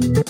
thank you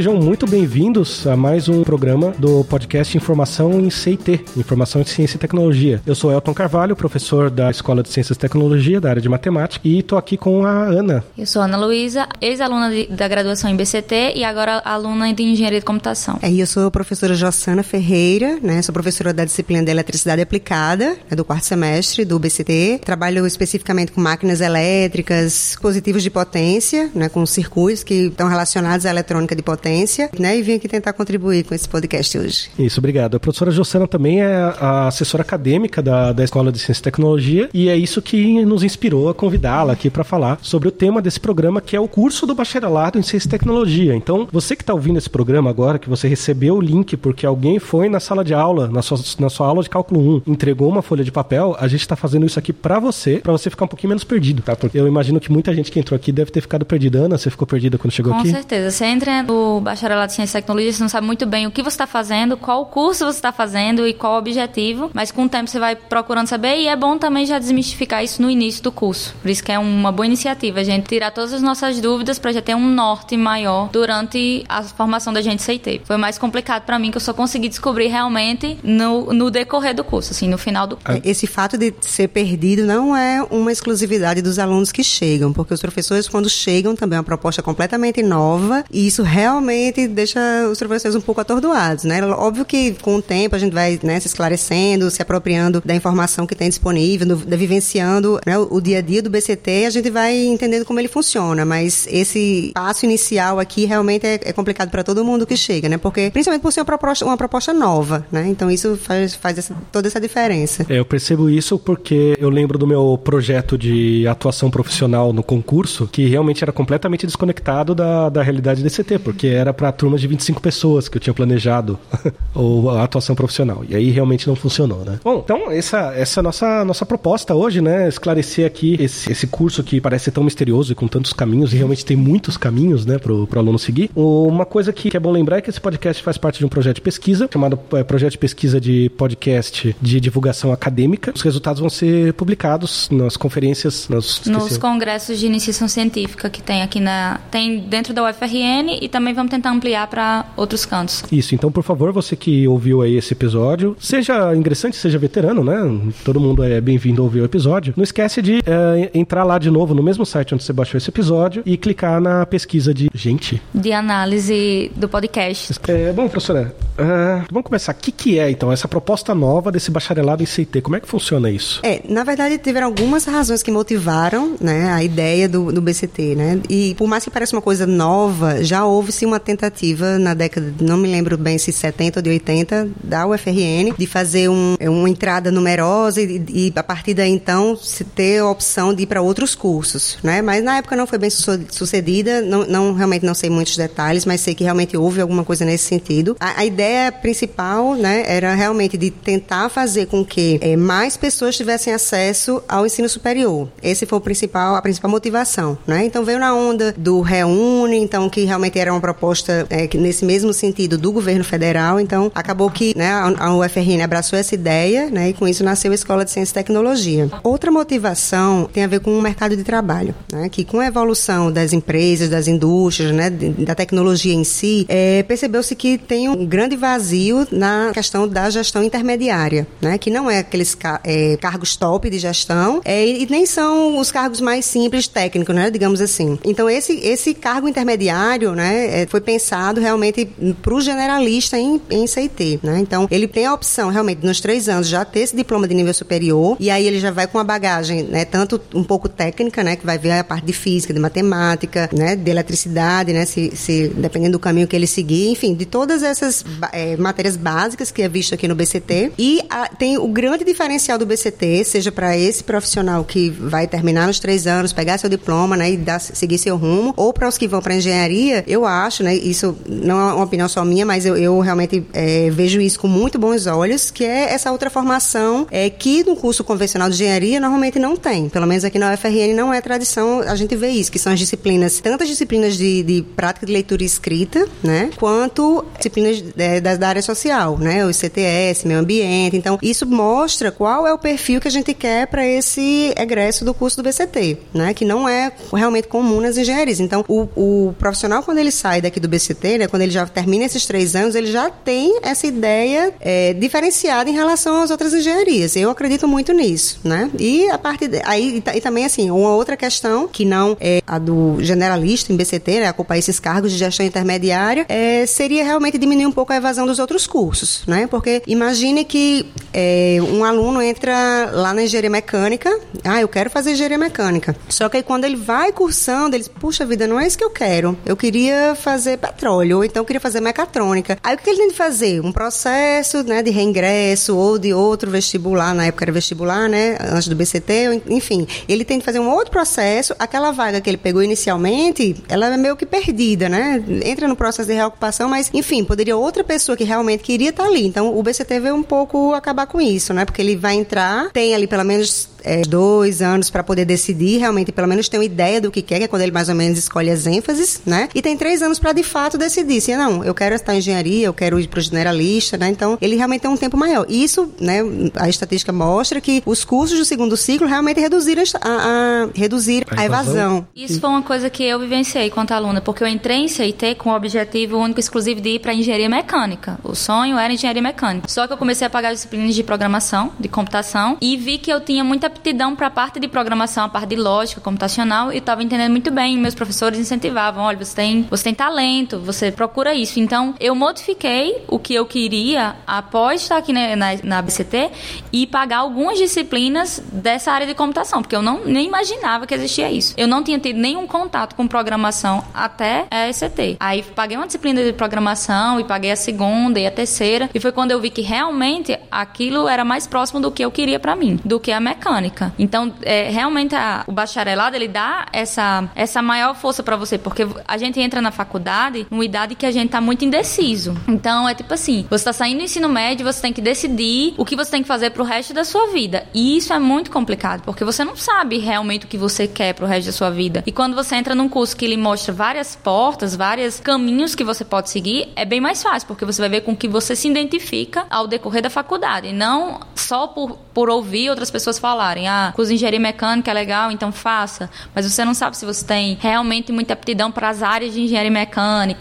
sejam muito bem-vindos a mais um programa do podcast Informação em CIT, Informação em Ciência e Tecnologia. Eu sou Elton Carvalho, professor da Escola de Ciências e Tecnologia, da área de Matemática, e estou aqui com a Ana. Eu sou Ana Luísa, ex-aluna da graduação em BCT e agora aluna de Engenharia de Computação. É, eu sou a professora Jossana Ferreira, né? Sou professora da disciplina de Eletricidade Aplicada, né, do quarto semestre do BCT. Trabalho especificamente com máquinas elétricas, dispositivos de potência, né? Com circuitos que estão relacionados à eletrônica de potência né? E vim aqui tentar contribuir com esse podcast hoje. Isso, obrigado. A professora Jossana também é a assessora acadêmica da, da Escola de Ciência e Tecnologia e é isso que nos inspirou a convidá-la aqui para falar sobre o tema desse programa, que é o curso do bacharelado em Ciência e Tecnologia. Então, você que está ouvindo esse programa agora, que você recebeu o link porque alguém foi na sala de aula, na sua, na sua aula de cálculo 1, entregou uma folha de papel, a gente está fazendo isso aqui para você, para você ficar um pouquinho menos perdido, tá? Porque eu imagino que muita gente que entrou aqui deve ter ficado perdida. Ana, você ficou perdida quando chegou Com aqui? Com certeza. Você entra no bacharelado em Ciência e Tecnologia, você não sabe muito bem o que você está fazendo, qual curso você está fazendo e qual o objetivo, mas com o tempo você vai procurando saber e é bom também já desmistificar isso no início do curso. Por isso que é uma boa iniciativa, a gente tirar todas as nossas dúvidas para já ter um norte maior durante a formação da gente CIT. Foi mais complicado para mim que eu só consegui descobrir realmente no, no decorrer do curso, assim, no final do curso. Esse fato de ser perdido não é uma exclusividade dos alunos que chegam, porque os professores quando chegam também é uma proposta completamente nova e isso realmente realmente deixa os professores um pouco atordoados, né? Óbvio que com o tempo a gente vai né, se esclarecendo, se apropriando da informação que tem disponível, do, da, vivenciando né, o, dia a dia do BCT, a gente vai entendendo como ele funciona, mas esse passo inicial aqui realmente é, é complicado para todo mundo que chega, né? Porque, principalmente por ser uma proposta, uma proposta nova, né? Então isso faz, faz essa, toda essa diferença. É, eu percebo isso porque eu lembro do meu projeto de atuação profissional no concurso, que realmente era completamente desconectado da, da realidade do DCT, porque era para turmas de 25 pessoas que eu tinha planejado ou a atuação profissional. E aí realmente não funcionou, né? Bom, então essa essa é a nossa nossa proposta hoje, né, esclarecer aqui esse, esse curso que parece ser tão misterioso e com tantos caminhos e realmente tem muitos caminhos, né, pro, pro aluno seguir. Uma coisa que, que é bom lembrar é que esse podcast faz parte de um projeto de pesquisa chamado é, Projeto de Pesquisa de Podcast de Divulgação Acadêmica. Os resultados vão ser publicados nas conferências, nos, nos congressos de iniciação científica que tem aqui na tem dentro da UFRN e também vamos tentar ampliar para outros cantos. Isso, então por favor, você que ouviu aí esse episódio, seja ingressante, seja veterano, né? Todo mundo é bem-vindo a ouvir o episódio. Não esquece de é, entrar lá de novo no mesmo site onde você baixou esse episódio e clicar na pesquisa de gente. De análise do podcast. É, bom, professora, uh, vamos começar. O que, que é, então, essa proposta nova desse bacharelado em CIT? Como é que funciona isso? É, na verdade, tiveram algumas razões que motivaram né, a ideia do, do BCT, né? E por mais que pareça uma coisa nova, já houve-se uma tentativa na década, não me lembro bem se 70 ou de 80, da UFRN, de fazer um, uma entrada numerosa e, e a partir daí então se ter a opção de ir para outros cursos, né? Mas na época não foi bem sucedida, não, não, realmente não sei muitos detalhes, mas sei que realmente houve alguma coisa nesse sentido. A, a ideia principal, né, era realmente de tentar fazer com que é, mais pessoas tivessem acesso ao ensino superior. Esse foi o principal, a principal motivação, né? Então veio na onda do Reúne, então que realmente era uma proposta proposta é, nesse mesmo sentido do governo federal. Então, acabou que né, a UFRN abraçou essa ideia né, e com isso nasceu a Escola de Ciência e Tecnologia. Outra motivação tem a ver com o mercado de trabalho, né, que com a evolução das empresas, das indústrias, né, da tecnologia em si, é, percebeu-se que tem um grande vazio na questão da gestão intermediária, né, que não é aqueles é, cargos top de gestão é, e nem são os cargos mais simples técnicos, né, digamos assim. Então, esse, esse cargo intermediário né, é, foi pensado realmente para o generalista em, em CIT, né? Então, ele tem a opção realmente nos três anos já ter esse diploma de nível superior e aí ele já vai com uma bagagem, né? Tanto um pouco técnica, né? Que vai ver a parte de física, de matemática, né? De eletricidade, né? Se, se dependendo do caminho que ele seguir, enfim, de todas essas é, matérias básicas que é visto aqui no BCT e a, tem o grande diferencial do BCT, seja para esse profissional que vai terminar nos três anos, pegar seu diploma, né? E dar, seguir seu rumo, ou para os que vão para engenharia, eu acho né? Isso não é uma opinião só minha, mas eu, eu realmente é, vejo isso com muito bons olhos, que é essa outra formação é, que no curso convencional de engenharia normalmente não tem. Pelo menos aqui na UFRN não é tradição a gente ver isso, que são as disciplinas, tantas disciplinas de, de prática de leitura e escrita, né? Quanto disciplinas é, da, da, área social, né? O CTS, meio ambiente. Então, isso mostra qual é o perfil que a gente quer para esse egresso do curso do BCT, né? Que não é realmente comum nas engenharias. Então, o, o profissional, quando ele sai do BCT, né? Quando ele já termina esses três anos, ele já tem essa ideia é, diferenciada em relação às outras engenharias. Eu acredito muito nisso, né? E a parte de, aí e, também assim uma outra questão que não é a do generalista em BCT, né? Ocupar esses cargos de gestão intermediária, é, seria realmente diminuir um pouco a evasão dos outros cursos, né? Porque imagine que é, um aluno entra lá na engenharia mecânica, ah, eu quero fazer engenharia mecânica. Só que aí quando ele vai cursando, ele puxa vida, não é isso que eu quero. Eu queria fazer petróleo, ou então queria fazer mecatrônica. Aí o que ele tem de fazer? Um processo né, de reingresso ou de outro vestibular, na época era vestibular, né? Antes do BCT, enfim. Ele tem de fazer um outro processo. Aquela vaga que ele pegou inicialmente, ela é meio que perdida, né? Entra no processo de reocupação, mas, enfim, poderia outra pessoa que realmente queria estar ali. Então, o BCT veio um pouco acabar com isso, né? Porque ele vai entrar, tem ali pelo menos é, dois anos para poder decidir, realmente, pelo menos ter uma ideia do que quer, que é quando ele mais ou menos escolhe as ênfases, né? E tem três anos para de fato decidir se não, eu quero estar em engenharia, eu quero ir para o generalista, né? Então, ele realmente tem um tempo maior. E isso, né, a estatística mostra que os cursos do segundo ciclo realmente reduziram a, a, a reduzir a, a evasão. Isso foi uma coisa que eu vivenciei quanto aluna, porque eu entrei em CIT com o objetivo único e exclusivo de ir para engenharia mecânica. O sonho era engenharia mecânica. Só que eu comecei a pagar disciplinas de programação, de computação, e vi que eu tinha muita aptidão para a parte de programação, a parte de lógica computacional, e estava entendendo muito bem. Meus professores incentivavam: olha, você tem, você tem talento, você procura isso. Então, eu modifiquei o que eu queria após estar aqui na, na, na BCT e pagar algumas disciplinas dessa área de computação, porque eu não nem imaginava que existia isso. Eu não tinha tido nenhum contato com programação até a ECT. Aí paguei uma disciplina de programação e paguei a segunda e a terceira, e foi quando eu vi que realmente aquilo era mais próximo do que eu queria para mim, do que a mecânica. Então, é, realmente a, o bacharelado ele dá essa, essa maior força para você, porque a gente entra na faculdade numa idade que a gente tá muito indeciso. Então, é tipo assim, você tá saindo do ensino médio, você tem que decidir o que você tem que fazer pro resto da sua vida. E isso é muito complicado, porque você não sabe realmente o que você quer pro resto da sua vida. E quando você entra num curso que ele mostra várias portas, vários caminhos que você pode seguir, é bem mais fácil, porque você vai ver com que você se identifica ao decorrer da faculdade, não só por, por ouvir outras pessoas falarem, ah, curso de engenharia mecânica é legal, então faça. Mas você não sabe se você tem realmente muita aptidão para as áreas de engenharia mecânica,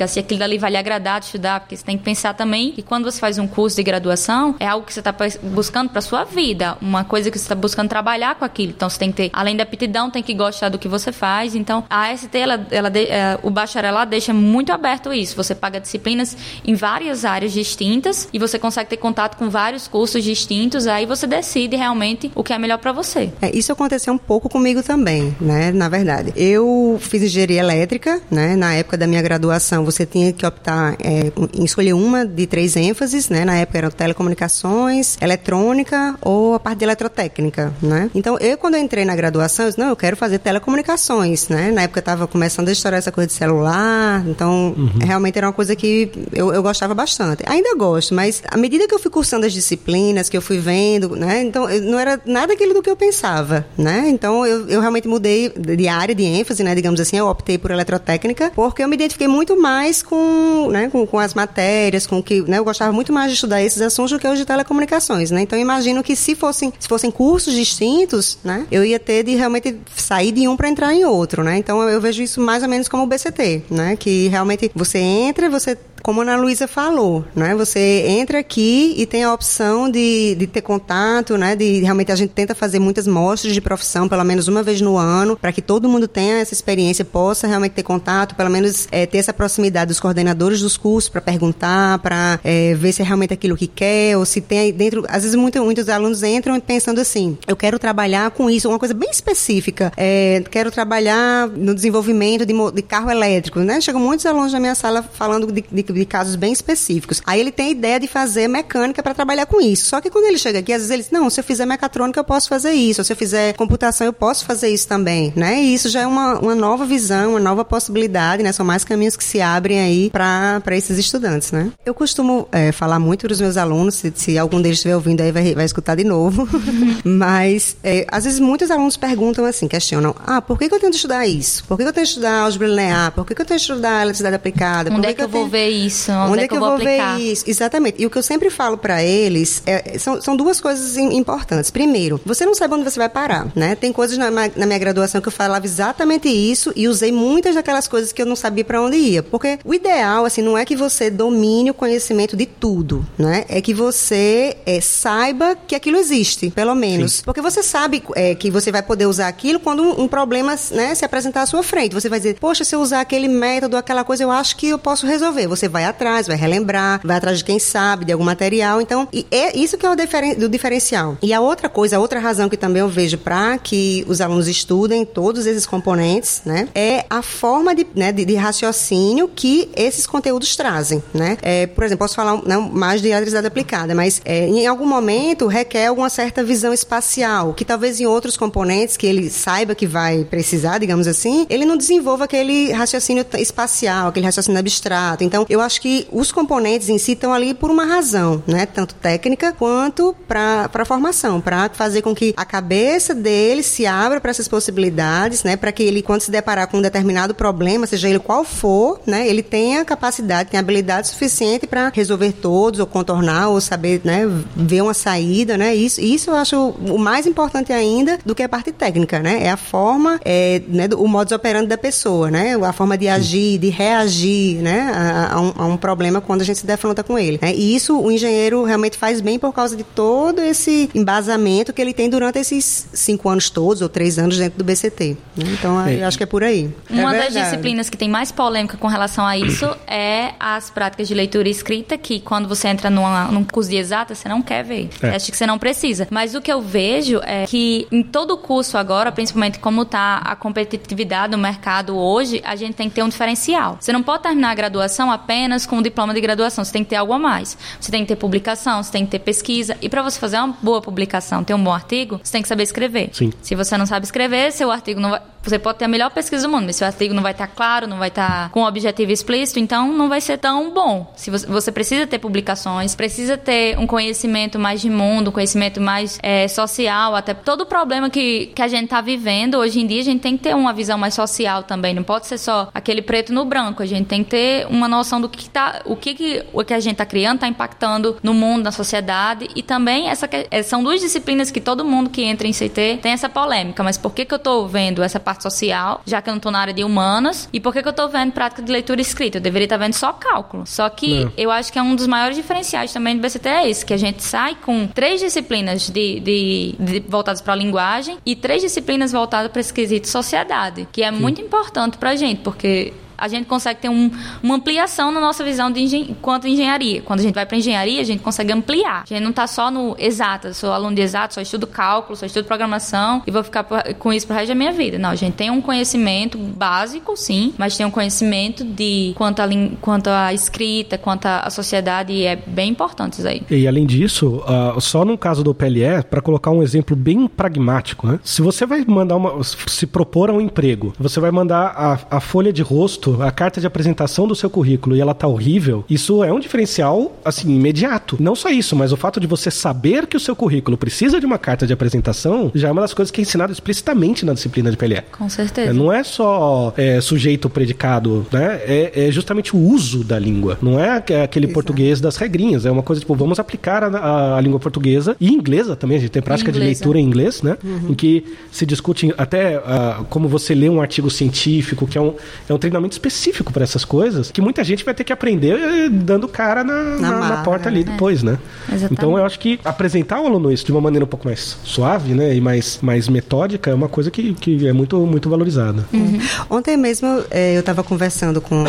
se aquilo ali vai lhe agradar de estudar, porque você tem que pensar também que quando você faz um curso de graduação, é algo que você está buscando para sua vida, uma coisa que você está buscando trabalhar com aquilo. Então você tem que ter, além da aptidão, tem que gostar do que você faz. Então a AST, ela, ela é, o bacharelado deixa muito aberto isso. Você paga disciplinas em várias áreas distintas e você consegue ter contato com vários cursos distintos. Aí você decide realmente o que é melhor para você. É, isso aconteceu um pouco comigo também, né? Na verdade, eu fiz engenharia elétrica, né? Na época da minha graduação, você tinha que optar é, em escolher uma de três ênfases, né? Na época eram telecomunicações, eletrônica ou a parte de eletrotécnica, né? Então, eu quando eu entrei na graduação, eu disse, não, eu quero fazer telecomunicações, né? Na época eu estava começando a estourar essa coisa de celular, então uhum. realmente era uma coisa que eu, eu gostava bastante. Ainda gosto, mas à medida que eu fui cursando as disciplinas, que eu fui vendo, né? Então, não era nada aquilo do que eu pensava, né? Então eu, eu realmente mudei de área de ênfase, né? Digamos assim, eu optei por eletrotécnica porque eu me identifiquei muito mais com, né? Com, com as matérias, com que, né? Eu gostava muito mais de estudar esses assuntos do que os de telecomunicações, né? Então imagino que se fossem, se fossem cursos distintos, né? Eu ia ter de realmente sair de um para entrar em outro, né? Então eu vejo isso mais ou menos como o BCT, né? Que realmente você entra, você como a Ana Luísa falou, né? Você entra aqui e tem a opção de, de ter contato, né? De realmente a gente tenta fazer muitas mostras de profissão, pelo menos uma vez no ano, para que todo mundo tenha essa experiência, possa realmente ter contato, pelo menos é, ter essa proximidade dos coordenadores dos cursos para perguntar, para é, ver se é realmente aquilo que quer, ou se tem aí dentro. Às vezes muito, muitos alunos entram pensando assim: eu quero trabalhar com isso, uma coisa bem específica. É, quero trabalhar no desenvolvimento de, de carro elétrico, né? Chegam muitos alunos na minha sala falando de, de de casos bem específicos. Aí ele tem a ideia de fazer mecânica para trabalhar com isso. Só que quando ele chega aqui, às vezes ele diz, não, se eu fizer mecatrônica eu posso fazer isso, ou se eu fizer computação eu posso fazer isso também, né? E isso já é uma, uma nova visão, uma nova possibilidade, né? São mais caminhos que se abrem aí para esses estudantes, né? Eu costumo é, falar muito para os meus alunos, se, se, algum deles estiver ouvindo aí vai, vai escutar de novo, mas é, às vezes muitos alunos perguntam assim, questionam, ah, por que, que eu tenho que estudar isso? Por que, que eu tenho que estudar álgebra linear? Por que, que eu tenho que estudar eletricidade aplicada? Onde por é que, que eu, eu tenho... vou ver isso? Onde, Onde é, que, eu vou, vou ver isso? Exatamente. E o que eu sempre falo para eles é, são, são duas coisas importantes. Primeiro, você não sabe onde você vai parar, né? Tem coisas na, na minha graduação que eu falava exatamente isso e usei muitas daquelas coisas que eu não sabia para onde ia. Porque o ideal, assim, não é que você domine o conhecimento de tudo, né? É que você é, saiba que aquilo existe, pelo menos. Sim. Porque você sabe é, que você vai poder usar aquilo quando um, um problema né, se apresentar à sua frente. Você vai dizer, poxa, se eu usar aquele método, aquela coisa, eu acho que eu posso resolver. Você vai atrás, vai relembrar, vai atrás de quem sabe, de algum material. Então, é isso que é o, diferen, do diferencial. E a outra coisa, a outra razão que também eu vejo para que os alunos estudem todos esses componentes, né, é a forma de, né, de, de raciocínio que esses conteúdos trazem, né? É, por exemplo, posso falar não, mais de eletricidade aplicada, mas é, em algum momento requer alguma certa visão espacial, que talvez em outros componentes que ele saiba que vai precisar, digamos assim, ele não desenvolva aquele raciocínio espacial, aquele raciocínio abstrato. Então, eu acho que os componentes em si estão ali por uma razão, né? Tanto técnica quanto para a formação, para fazer com que a cabeça dele se abra para essas possibilidades, né? Para que ele, quando se deparar com um determinado problema, seja ele qual for, né? Ele tenha capacidade, tenha habilidade suficiente para resolver todos, ou contornar, ou saber, né? Ver uma saída, né? Isso, isso eu acho o mais importante ainda do que a parte técnica, né? É a forma, é, né? O modus operandi da pessoa, né? A forma de agir, de reagir, né? A, a, um, a um, problema quando a gente se defronta com ele. Né? E isso o engenheiro realmente faz bem por causa de todo esse embasamento que ele tem durante esses cinco anos todos, ou três anos dentro do BCT. Né? Então, é. eu acho que é por aí. Uma é das disciplinas que tem mais polêmica com relação a isso é as práticas de leitura e escrita, que quando você entra numa, num curso de exata, você não quer ver. É. Acho que você não precisa. Mas o que eu vejo é que em todo o curso agora, principalmente como está a competitividade no mercado hoje, a gente tem que ter um diferencial. Você não pode terminar a graduação apenas com o diploma de graduação, você tem que ter algo a mais. Você tem que ter publicação, você tem que ter pesquisa. E para você fazer uma boa publicação, ter um bom artigo, você tem que saber escrever. Sim. Se você não sabe escrever, seu artigo não vai. Você pode ter a melhor pesquisa do mundo, mas seu artigo não vai estar claro, não vai estar com objetivo explícito, então não vai ser tão bom. Se você, você precisa ter publicações, precisa ter um conhecimento mais de mundo, um conhecimento mais é, social, até todo o problema que, que a gente está vivendo hoje em dia, a gente tem que ter uma visão mais social também. Não pode ser só aquele preto no branco. A gente tem que ter uma noção do que tá, o que, que o que a gente está criando está impactando no mundo, na sociedade e também essa é, são duas disciplinas que todo mundo que entra em CT tem essa polêmica. Mas por que que eu estou vendo essa parte social, já que eu não estou na área de humanas? E por que que eu estou vendo prática de leitura escrita? Eu deveria estar tá vendo só cálculo. Só que é. eu acho que é um dos maiores diferenciais também do BCT é esse, que a gente sai com três disciplinas de, de, de voltadas para a linguagem e três disciplinas voltadas para esse quesito sociedade, que é Sim. muito importante para a gente, porque a gente consegue ter um, uma ampliação na nossa visão de engen quanto engenharia. Quando a gente vai para engenharia, a gente consegue ampliar. A gente não está só no exato, sou aluno de exato, só estudo cálculo, só estudo programação e vou ficar com isso pro resto da minha vida. Não, a gente tem um conhecimento básico, sim, mas tem um conhecimento de quanto a, quanto a escrita, quanto a sociedade e é bem importante isso aí. E além disso, uh, só no caso do PLE, para colocar um exemplo bem pragmático, né? Se você vai mandar uma, se propor a um emprego, você vai mandar a, a folha de rosto a carta de apresentação do seu currículo e ela tá horrível, isso é um diferencial, assim, imediato. Não só isso, mas o fato de você saber que o seu currículo precisa de uma carta de apresentação já é uma das coisas que é ensinado explicitamente na disciplina de PLE. Com certeza. Não é só é, sujeito predicado, né? É, é, justamente o uso da língua. Não é aquele Exato. português das regrinhas. É uma coisa tipo, vamos aplicar a, a, a língua portuguesa e inglesa também. A gente tem prática de leitura em inglês, né? Uhum. Em que se discute até uh, como você lê um artigo científico, que é um, é um treinamento específico para essas coisas que muita gente vai ter que aprender eh, dando cara na, na, na, na porta ali é. depois, né? Exatamente. Então eu acho que apresentar ao aluno isso de uma maneira um pouco mais suave, né? E mais, mais metódica é uma coisa que, que é muito, muito valorizada. Uhum. Ontem mesmo é, eu estava conversando com,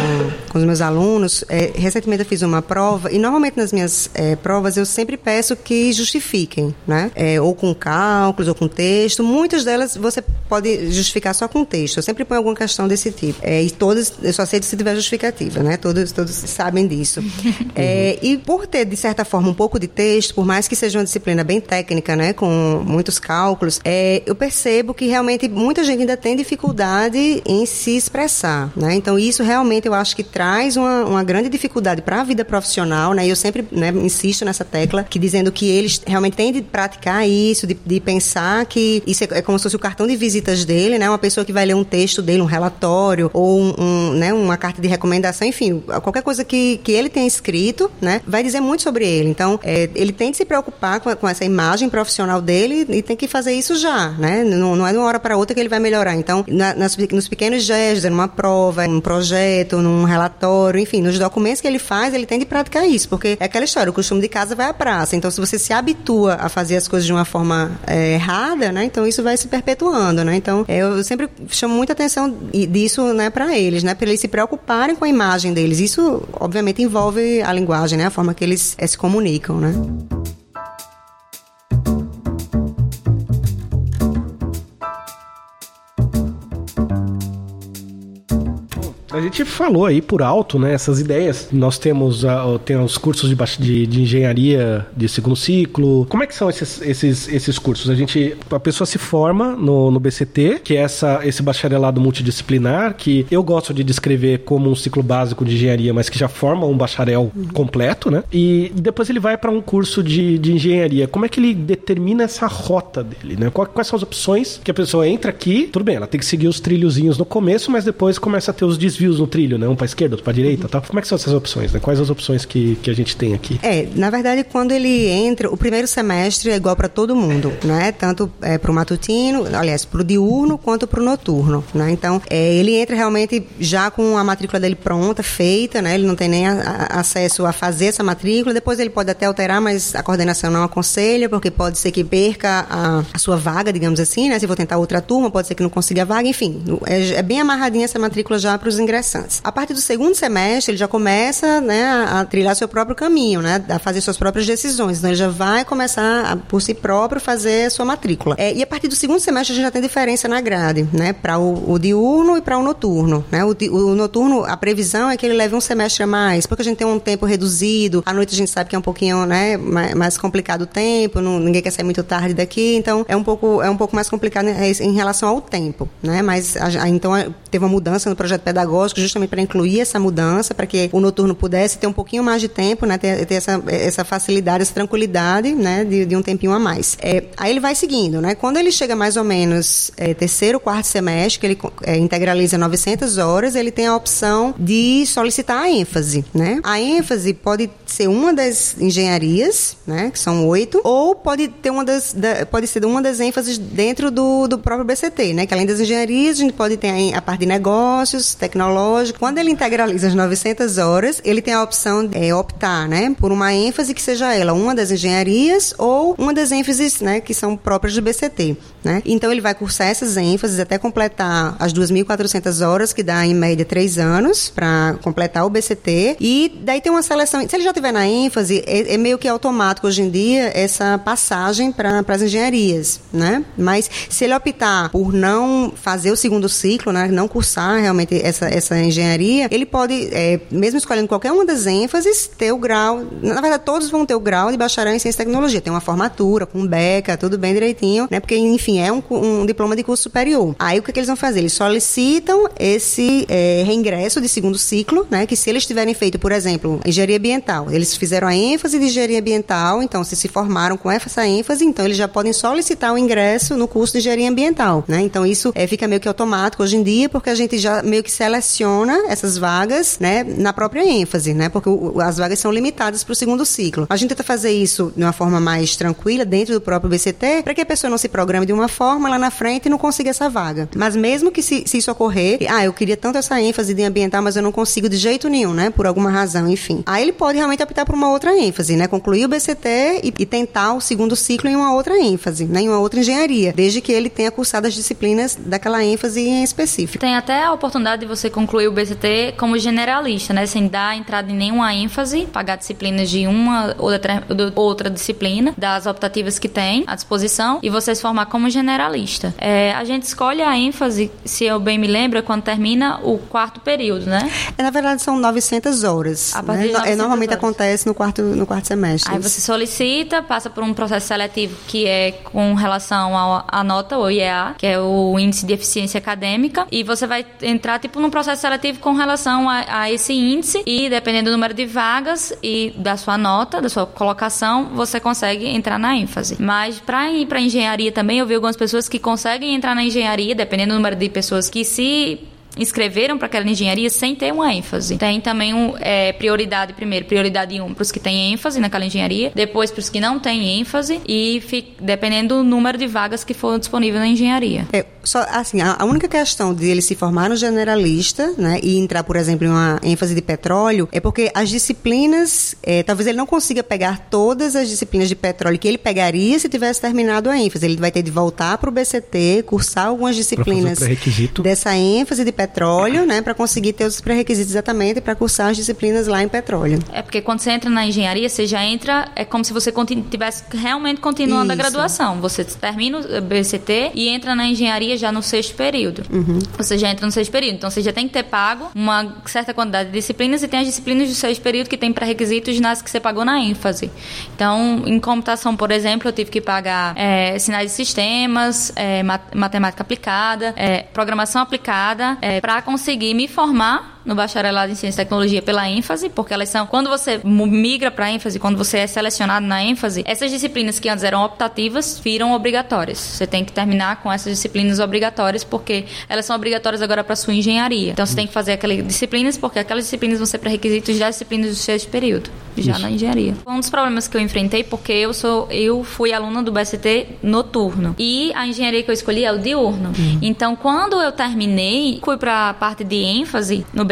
com os meus alunos. É, recentemente eu fiz uma prova e normalmente nas minhas é, provas eu sempre peço que justifiquem, né? ou com cálculos ou com texto. Muitas delas você pode justificar só com texto. Eu sempre ponho alguma questão desse tipo. e todas eu só sei se tiver justificativa, né? Todos, todos sabem disso. é, e por ter, de certa forma, um pouco de texto, por mais que seja uma disciplina bem técnica, né? Com muitos cálculos, é, eu percebo que realmente muita gente ainda tem dificuldade em se expressar, né? Então, isso realmente eu acho que traz uma, uma grande dificuldade para a vida profissional, né? E eu sempre né, insisto nessa tecla, que dizendo que eles realmente têm de praticar isso, de, de pensar que isso é, é, como se fosse o cartão de visitas dele, né? Uma pessoa que vai ler um texto dele, um relatório, ou um, um né, uma carta de recomendação, enfim, qualquer coisa que, que ele tenha escrito, né, vai dizer muito sobre ele. Então, é, ele tem que se preocupar com, com, essa imagem profissional dele e tem que fazer isso já, né? Não, não é de uma hora para outra que ele vai melhorar. Então, na, nas, nos pequenos gestos, numa prova, num projeto, num relatório, enfim, nos documentos que ele faz, ele tem de praticar isso, porque é aquela história, o costume de casa vai à praça. Então, se você se habitua a fazer as coisas de uma forma é, errada, né? Então, isso vai se perpetuando, né? Então, é, eu sempre chamo muita atenção disso, né, para eles, né? Para eles se preocuparem com a imagem deles. Isso, obviamente, envolve a linguagem, né? A forma que eles é, se comunicam, né? A gente falou aí por alto, né, essas ideias. Nós temos, uh, tem os cursos de, de, de, engenharia de segundo ciclo. Como é que são esses, esses, esses cursos? A gente, a pessoa se forma no, no BCT, que é essa, esse bacharelado multidisciplinar, que eu gosto de descrever como um ciclo básico de engenharia, mas que já forma um bacharel completo, né? E depois ele vai para um curso de, de engenharia. Como é que ele determina essa rota dele, né? Quais são as opções que a pessoa entra aqui? Tudo bem, ela tem que seguir os trilhozinhos no começo, mas depois começa a ter os desvios desvios no trilho, né? Um para esquerda, outro para direita, tal. Como é que são essas opções, né? Quais as opções que, que a gente tem aqui? É, na verdade, quando ele entra, o primeiro semestre é igual para todo mundo, né? Tanto é, para o matutino, aliás, para o diurno quanto para o noturno, né? Então, é, ele entra realmente já com a matrícula dele pronta, feita, né? Ele não tem nem a, a, acesso a fazer essa matrícula. Depois ele pode até alterar, mas a coordenação não aconselha, porque pode ser que perca a, a sua vaga, digamos assim, né? Se for tentar outra turma, pode ser que não consiga a vaga, enfim. É, é bem amarradinha essa matrícula já para os ingressantes. A partir do segundo semestre, ele já começa né, a, trilhar seu próprio caminho, né, a fazer suas próprias decisões. Então, ele já vai começar, a, por si próprio, fazer a sua matrícula. É, e a partir do segundo semestre, a gente já tem diferença na grade, né, para o, o, diurno e para o noturno. Né? O, o, noturno, a previsão é que ele leve um semestre a mais, porque a gente tem um tempo reduzido. À noite a gente sabe que é um pouquinho né, mais, mais complicado o tempo, não, ninguém quer sair muito tarde daqui, então é um pouco, é um pouco mais complicado em relação ao tempo. Né? Mas a, então teve uma mudança no projeto pedagógico pedagógico justamente para incluir essa mudança, para que o noturno pudesse ter um pouquinho mais de tempo, né, ter, ter essa, essa facilidade, essa tranquilidade, né, de, de um tempinho a mais. É, aí ele vai seguindo, né? Quando ele chega mais ou menos é, terceiro, quarto semestre, que ele é, integraliza 900 horas, ele tem a opção de solicitar a ênfase, né? A ênfase pode ser uma das engenharias, né, que são oito, ou pode ter uma das, da, pode ser uma das ênfases dentro do, do próprio BCT, né? Que além das engenharias, a gente pode ter a, parte de negócios, tecnológico. Quando ele integraliza as 900 horas, ele tem a opção de é, optar, né, por uma ênfase que seja ela uma das engenharias ou uma das ênfases, né, que são próprias do BCT, né? Então ele vai cursar essas ênfases até completar as 2.400 horas, que dá em média três anos para completar o BCT. E daí tem uma seleção. Se ele já tiver na ênfase, é, é meio que automático hoje em dia essa passagem para as engenharias, né? Mas se ele optar por não fazer o segundo ciclo, né, não cursar realmente essa essa engenharia, ele pode, é, mesmo escolhendo qualquer uma das ênfases, ter o grau. Na verdade, todos vão ter o grau de bacharel em ciência e tecnologia. Tem uma formatura, com beca, tudo bem direitinho, né? Porque, enfim, é um, um diploma de curso superior. Aí o que, é que eles vão fazer? Eles solicitam esse é, reingresso de segundo ciclo, né? Que se eles tiverem feito, por exemplo, engenharia ambiental, eles fizeram a ênfase de engenharia ambiental, então se se formaram com essa ênfase, então eles já podem solicitar o ingresso no curso de engenharia ambiental, né? Então isso é, fica meio que automático hoje em dia, porque a gente já meio que seleciona essas vagas, né, na própria ênfase, né, porque o, as vagas são limitadas para o segundo ciclo. A gente tenta fazer isso de uma forma mais tranquila dentro do próprio BCT, para que a pessoa não se programe de uma forma lá na frente e não consiga essa vaga. Mas mesmo que se, se isso ocorrer, ah, eu queria tanto essa ênfase de ambiental, mas eu não consigo de jeito nenhum, né, por alguma razão, enfim. Aí ele pode realmente optar por uma outra ênfase, né, concluir o BCT e, e tentar o segundo ciclo em uma outra ênfase, né, em uma outra engenharia, desde que ele tenha cursado as disciplinas daquela ênfase em específico. Tem até a oportunidade de você concluir o BCT como generalista, né? Sem dar entrada em nenhuma ênfase, pagar disciplinas de uma ou outra disciplina, das optativas que tem à disposição, e você se formar como generalista. É, a gente escolhe a ênfase, se eu bem me lembro, quando termina o quarto período, né? É, na verdade, são 900 horas. A partir né? de 900 é, Normalmente horas. acontece no quarto, no quarto semestre. Aí você solicita, passa por um processo seletivo que é com relação à nota, o IEA, que é o Índice de Eficiência Acadêmica, e você vai entrar, tipo, num processo seletivo com relação a, a, esse índice e dependendo do número de vagas e da sua nota, da sua colocação, você consegue entrar na ênfase. Mas para ir para engenharia também, eu vi algumas pessoas que conseguem entrar na engenharia, dependendo do número de pessoas que se inscreveram para aquela engenharia sem ter uma ênfase. Tem também um, é, prioridade, primeiro, prioridade 1 um, para os que têm ênfase naquela engenharia, depois para os que não têm ênfase e fica, dependendo do número de vagas que for disponível na engenharia. É, só, assim, a, a, única questão de ele se formar no generalista né, e entrar, por exemplo, em uma ênfase de petróleo é porque as disciplinas, é, talvez ele não consiga pegar todas as disciplinas de petróleo que ele pegaria se tivesse terminado a ênfase. Ele vai ter de voltar para o BCT, cursar algumas disciplinas dessa ênfase de petróleo, né, para conseguir ter os pré-requisitos exatamente para cursar as disciplinas lá em petróleo. É porque quando você entra na engenharia, você já entra, é como se você tivesse realmente continuando Isso. a graduação. Você termina o BCT e entra na engenharia já no sexto período. Uhum. Você já entra no sexto período. Então você já tem que ter pago uma certa quantidade de disciplinas e tem as disciplinas do sexto período que tem pré-requisitos nas que você pagou na ênfase. Então, em computação, por exemplo, eu tive que pagar é, sinais de sistemas, é, matemática aplicada, é, programação aplicada, é, para conseguir me formar no bacharelado em ciência e tecnologia pela ênfase, porque elas são quando você migra para ênfase, quando você é selecionado na ênfase, essas disciplinas que antes eram optativas viram obrigatórias. Você tem que terminar com essas disciplinas obrigatórias porque elas são obrigatórias agora para sua engenharia. Então você tem que fazer aquelas disciplinas porque aquelas disciplinas vão ser pré-requisitos das disciplinas do sexto período, já Isso. na engenharia. Um dos problemas que eu enfrentei porque eu sou eu fui aluna do BST noturno e a engenharia que eu escolhi é o diurno. Uhum. Então quando eu terminei, fui para a parte de ênfase no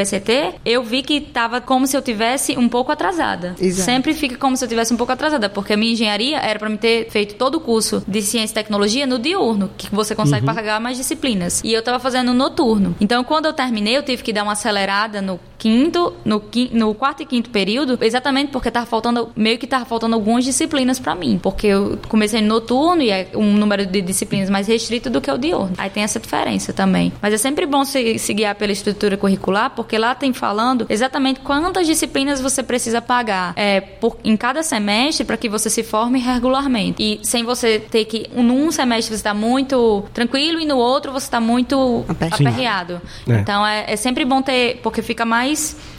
Eu vi que estava como se eu tivesse um pouco atrasada. Exato. Sempre fica como se eu tivesse um pouco atrasada, porque a minha engenharia era para me ter feito todo o curso de ciência e tecnologia no diurno, que você consegue uhum. pagar mais disciplinas. E eu estava fazendo no noturno. Então, quando eu terminei, eu tive que dar uma acelerada no quinto, no, no quarto e quinto período, exatamente porque tava faltando, meio que tava faltando algumas disciplinas para mim, porque eu comecei no noturno e é um número de disciplinas mais restrito do que o diurno. Aí tem essa diferença também. Mas é sempre bom se, se guiar pela estrutura curricular, porque lá tem falando exatamente quantas disciplinas você precisa pagar é, por, em cada semestre para que você se forme regularmente. E sem você ter que, num semestre você está muito tranquilo e no outro você está muito aperreado. É. Então é, é sempre bom ter, porque fica mais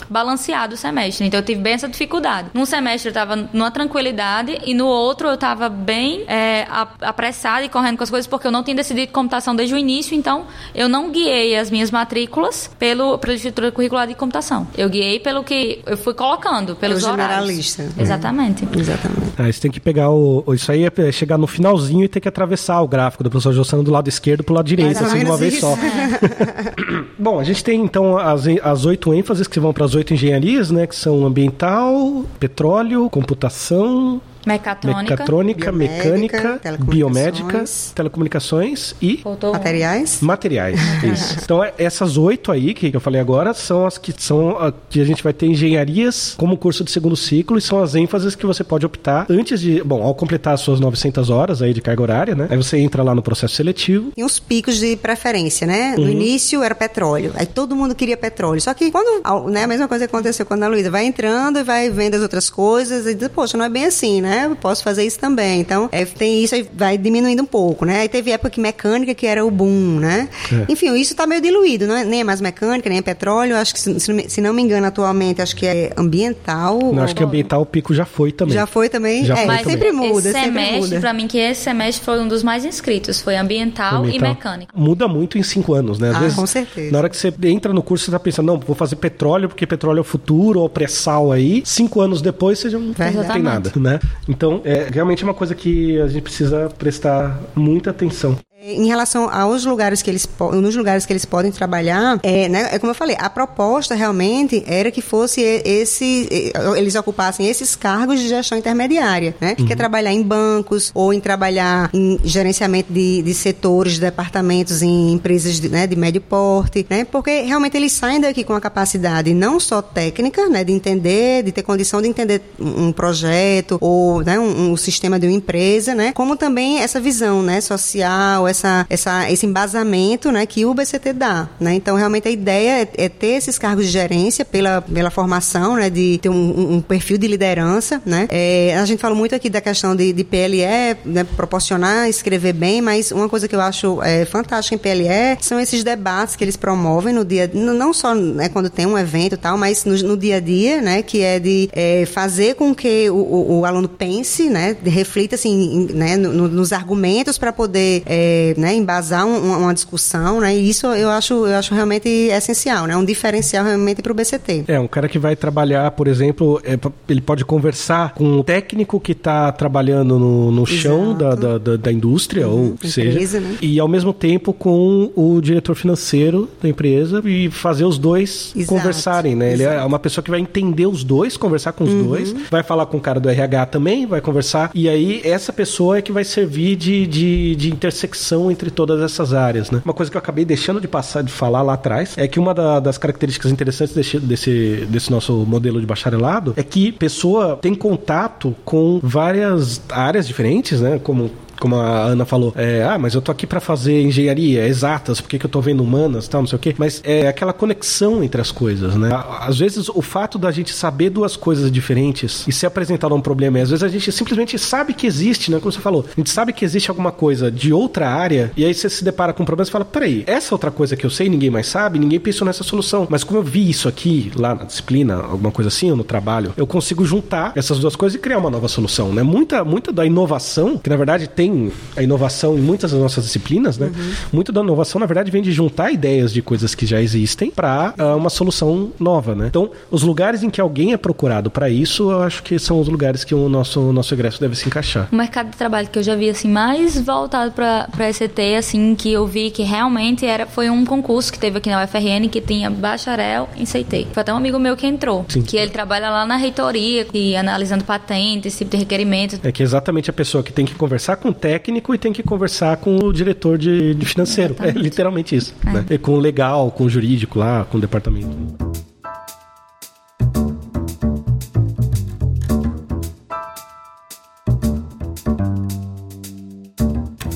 balanceado o semestre. Então eu tive bem essa dificuldade. Num semestre eu estava numa tranquilidade e no outro eu estava bem é, apressada e correndo com as coisas porque eu não tinha decidido computação desde o início, então eu não guiei as minhas matrículas pelo, pela estrutura curricular de computação. Eu guiei pelo que eu fui colocando, pelos Pelo horários. generalista. Né? Exatamente. Exatamente. Aí você tem que pegar o. Isso aí é chegar no finalzinho e ter que atravessar o gráfico do professor Jossano do lado esquerdo para o lado direito, assim, de uma vez só. Bom, a gente tem então as, as oito ênfases que vão para as oito engenharias, né? Que são ambiental, petróleo, computação, Mecatrônica, Mecatrônica mecânica, biomédica, telecomunicações e materiais. Materiais, isso. Então é, essas oito aí que eu falei agora são as que são a, que a gente vai ter engenharias como curso de segundo ciclo e são as ênfases que você pode optar antes de, bom, ao completar as suas 900 horas aí de carga horária, né? Aí você entra lá no processo seletivo. Tem os picos de preferência, né? No uhum. início era petróleo, aí todo mundo queria petróleo. Só que quando, né, a mesma coisa aconteceu quando a Luísa vai entrando e vai vendo as outras coisas e diz, poxa, não é bem assim, né? Eu posso fazer isso também. Então, é, tem isso aí vai diminuindo um pouco, né? Aí teve época que mecânica que era o boom, né? É. Enfim, isso está meio diluído, não é, nem é mais mecânica, nem é petróleo. Acho que, se, se, não me engano, atualmente, acho que é ambiental. Não, acho que ambiental o pico já foi também. Já foi também? Já é, foi também. sempre muda, esse sempre semestre, muda. Pra mim, que esse semestre foi um dos mais inscritos. Foi ambiental, ambiental. e mecânica. Muda muito em cinco anos, né? Às ah, vezes, com certeza. Na hora que você entra no curso, você está pensando, não, vou fazer petróleo, porque petróleo é o futuro, ou pré-sal aí. Cinco anos depois, você já não tem nada, né? Então, é, realmente é uma coisa que a gente precisa prestar muita atenção. Em relação aos lugares que eles nos lugares que eles podem trabalhar, é, né, é como eu falei, a proposta realmente era que fosse esse eles ocupassem esses cargos de gestão intermediária, né? Que uhum. quer trabalhar em bancos ou em trabalhar em gerenciamento de, de setores, de departamentos em empresas de, né, de médio porte, né? Porque realmente eles saem daqui com a capacidade não só técnica, né, de entender, de ter condição de entender um projeto ou né, um, um sistema de uma empresa, né? Como também essa visão, né, social essa, essa, esse embasamento né, que o BCT dá. Né? Então, realmente, a ideia é, é, ter esses cargos de gerência pela, pela formação, né, de ter um, um perfil de liderança. Né? É, a gente falou muito aqui da questão de, de PLE, né, proporcionar, escrever bem, mas uma coisa que eu acho é, fantástica em PLE são esses debates que eles promovem no dia, não só né, quando tem um evento e tal, mas no, no, dia a dia, né, que é de é, fazer com que o, o, o, aluno pense, né, reflita assim, né, no, nos argumentos para poder é, é, né, embasar um, uma discussão, né? E isso eu acho, eu acho realmente essencial, né? Um diferencial realmente para o BCT. É, um cara que vai trabalhar, por exemplo, é, ele pode conversar com o técnico que está trabalhando no, no chão da, da, da, da, indústria, uhum, ou que seja, né? e ao mesmo tempo com o diretor financeiro da empresa e fazer os dois Exato. conversarem, né? Exato. Ele é uma pessoa que vai entender os dois, conversar com os uhum. dois, vai falar com o cara do RH também, vai conversar, e aí essa pessoa é que vai servir de, de, de intersecção entre todas essas áreas, né? Uma coisa que eu acabei deixando de passar de falar lá atrás é que uma da, das características interessantes desse, desse, desse nosso modelo de bacharelado é que pessoa tem contato com várias áreas diferentes, né? Como como a Ana falou, é, ah, mas eu tô aqui para fazer engenharia, exatas, por que, que eu tô vendo humanas, tal, não sei o quê. Mas é aquela conexão entre as coisas, né? Às vezes o fato da gente saber duas coisas diferentes e se apresentar um problema, e às vezes a gente simplesmente sabe que existe, né? Como você falou, a gente sabe que existe alguma coisa de outra área e aí você se depara com um problema e fala, peraí, essa outra coisa que eu sei, ninguém mais sabe, ninguém pensou nessa solução. Mas como eu vi isso aqui, lá na disciplina, alguma coisa assim, ou no trabalho, eu consigo juntar essas duas coisas e criar uma nova solução, né? Muita, muita da inovação, que na verdade tem tem a inovação em muitas das nossas disciplinas, né? Uhum. Muito da inovação, na verdade, vem de juntar ideias de coisas que já existem para uh, ah, uma solução nova, né? Então, os lugares em que alguém é procurado para isso, eu acho que são os lugares que o nosso, nosso egresso deve se encaixar. O mercado de trabalho que eu já vi, assim, mais voltado para a ECT, assim, que eu vi que realmente era, foi um concurso que teve aqui na UFRN que tinha bacharel em CT. Foi até um amigo meu que entrou, Sim. que ele trabalha lá na reitoria, e analisando patentes, esse tipo de requerimento. É que é exatamente a pessoa que tem que conversar com o técnico e tem que conversar com o diretor de, de financeiro. É Exatamente. É literalmente isso. É. Né? E com o legal, com o jurídico lá, com o departamento.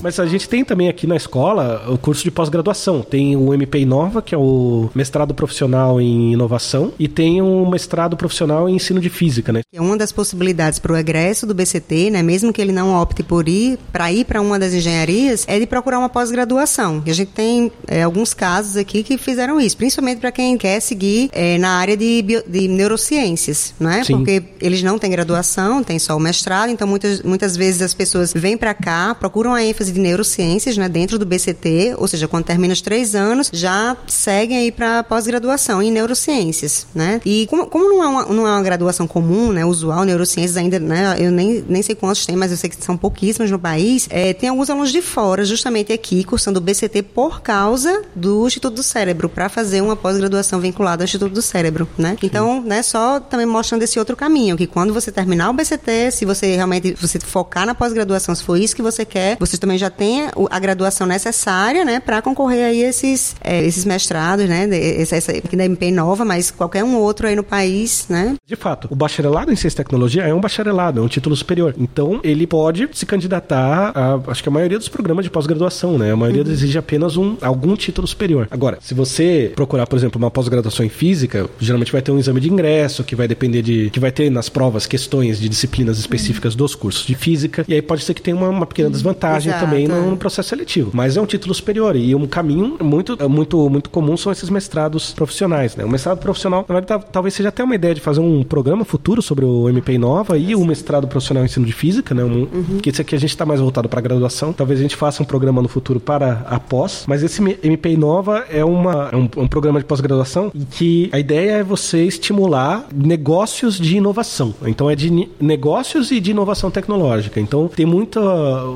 Mas a gente tem também aqui na escola o curso de pós-graduação. Tem o MP Inova, que é o mestrado profissional em inovação, e tem o mestrado profissional em ensino de física, né? É uma das possibilidades para o egresso do BCT, né, mesmo que ele não opte por ir para ir para uma das engenharias, é de procurar uma pós-graduação. E a gente tem é, alguns casos aqui que fizeram isso, principalmente para quem quer seguir é, na área de, bio, de neurociências, não é? Sim. Porque eles não têm graduação, têm só o mestrado, então muitas, muitas vezes as pessoas vêm para cá, procuram a ênfase de neurociências, né, dentro do BCT, ou seja, quando termina os três anos, já seguem aí para pós-graduação em neurociências, né? E como, como não, é uma, não é uma graduação comum, né, usual, neurociências ainda, né, eu nem, nem sei quantos tem, mas eu sei que são pouquíssimos no país, é, tem alguns alunos de fora, justamente aqui, cursando o BCT por causa do Instituto do Cérebro, para fazer uma pós-graduação vinculada ao Instituto do Cérebro, né? Então, né, só também mostrando esse outro caminho, que quando você terminar o BCT, se você realmente você focar na pós-graduação, se for isso que você quer, você também já tem a graduação necessária, né, para concorrer aí esses, é, esses mestrados, né, esse, essa, aqui da MP Nova, mas qualquer um outro aí no país, né. De fato, o bacharelado em ciência e tecnologia é um bacharelado, é um título superior. Então, ele pode se candidatar a, acho que a maioria dos programas de pós-graduação, né, a maioria uhum. exige apenas um, algum título superior. Agora, se você procurar, por exemplo, uma pós-graduação em física, geralmente vai ter um exame de ingresso, que vai depender de, que vai ter nas provas questões de disciplinas específicas uhum. dos cursos de física, e aí pode ser que tenha uma, uma pequena desvantagem Exato. também no, no, processo seletivo. Mas é um título superior e um caminho muito, muito, muito comum são esses mestrados profissionais. Né? O mestrado profissional, na verdade, talvez seja até uma ideia de fazer um programa futuro sobre o MP Nova e o mestrado profissional em ensino de física, né? Um, uhum. Que esse aqui a gente está mais voltado para a graduação. Talvez a gente faça um programa no futuro para a pós. Mas esse MP Nova é, uma, é um, um programa de pós-graduação e que a ideia é você estimular negócios de inovação. Então é de negócios e de inovação tecnológica. Então tem muita,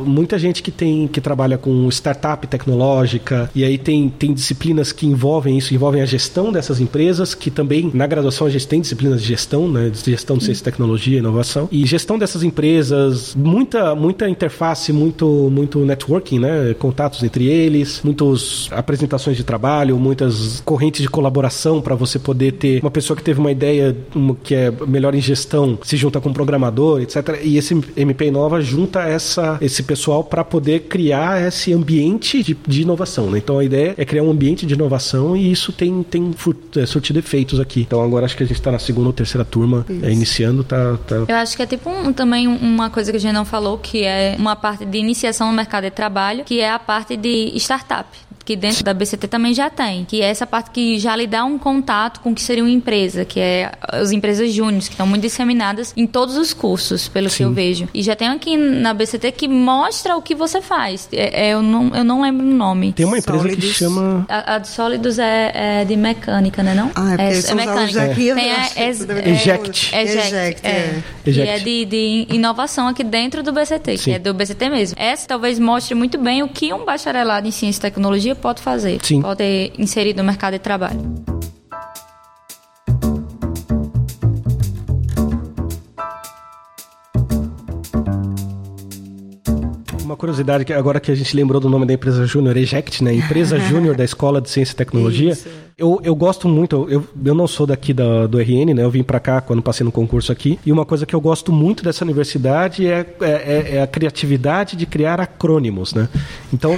muita gente que tem que trabalha com startup tecnológica, e aí tem, tem disciplinas que envolvem isso, envolvem a gestão dessas empresas, que também na graduação a gente tem disciplinas de gestão, né? De gestão de ciência, tecnologia, inovação. E gestão dessas empresas, muita, muita interface, muito, muito networking, né? Contatos entre eles, muitas apresentações de trabalho, muitas correntes de colaboração para você poder ter uma pessoa que teve uma ideia uma, que é melhor em gestão, se junta com um programador, etc. E esse MP Nova junta essa, esse pessoal para poder criar esse ambiente de, de inovação. Né? Então a ideia é criar um ambiente de inovação e isso tem, tem é, surtido efeitos aqui. Então agora acho que a gente está na segunda ou terceira turma, é, iniciando, tá, tá, Eu acho que é tipo um, também uma coisa que a gente não falou, que é uma parte de iniciação no mercado de trabalho, que é a parte de startup que dentro da BCT também já tem, que é essa parte que já lhe dá um contato com o que seria uma empresa, que é as empresas júniores, que estão muito disseminadas em todos os cursos, pelo Sim. que eu vejo. E já tem aqui na BCT que mostra o que você faz. É, é, eu, não, eu não lembro o nome. Tem uma empresa Sólidos. que chama... A, a de Sólidos é, é, de mecânica, né não? Ah, é, é, é mecânica. Aqui, tem a, é, Eject. Eject. Eject, é. Eject. E é de, de inovação aqui dentro do BCT, Sim. que é do BCT mesmo. Essa talvez mostre muito bem o que um bacharelado em ciência e tecnologia pode fazer. Sim. Pode ter inserido no mercado de trabalho. Uma curiosidade, que agora que a gente lembrou do nome da empresa Júnior, Eject, né? Empresa Júnior da Escola de Ciência e Tecnologia. Isso. Eu, eu gosto muito, eu, eu não sou daqui da, do RN, né? Eu vim para cá quando passei no concurso aqui. E uma coisa que eu gosto muito dessa universidade é, é, é, é a criatividade de criar acrônimos, né? Então,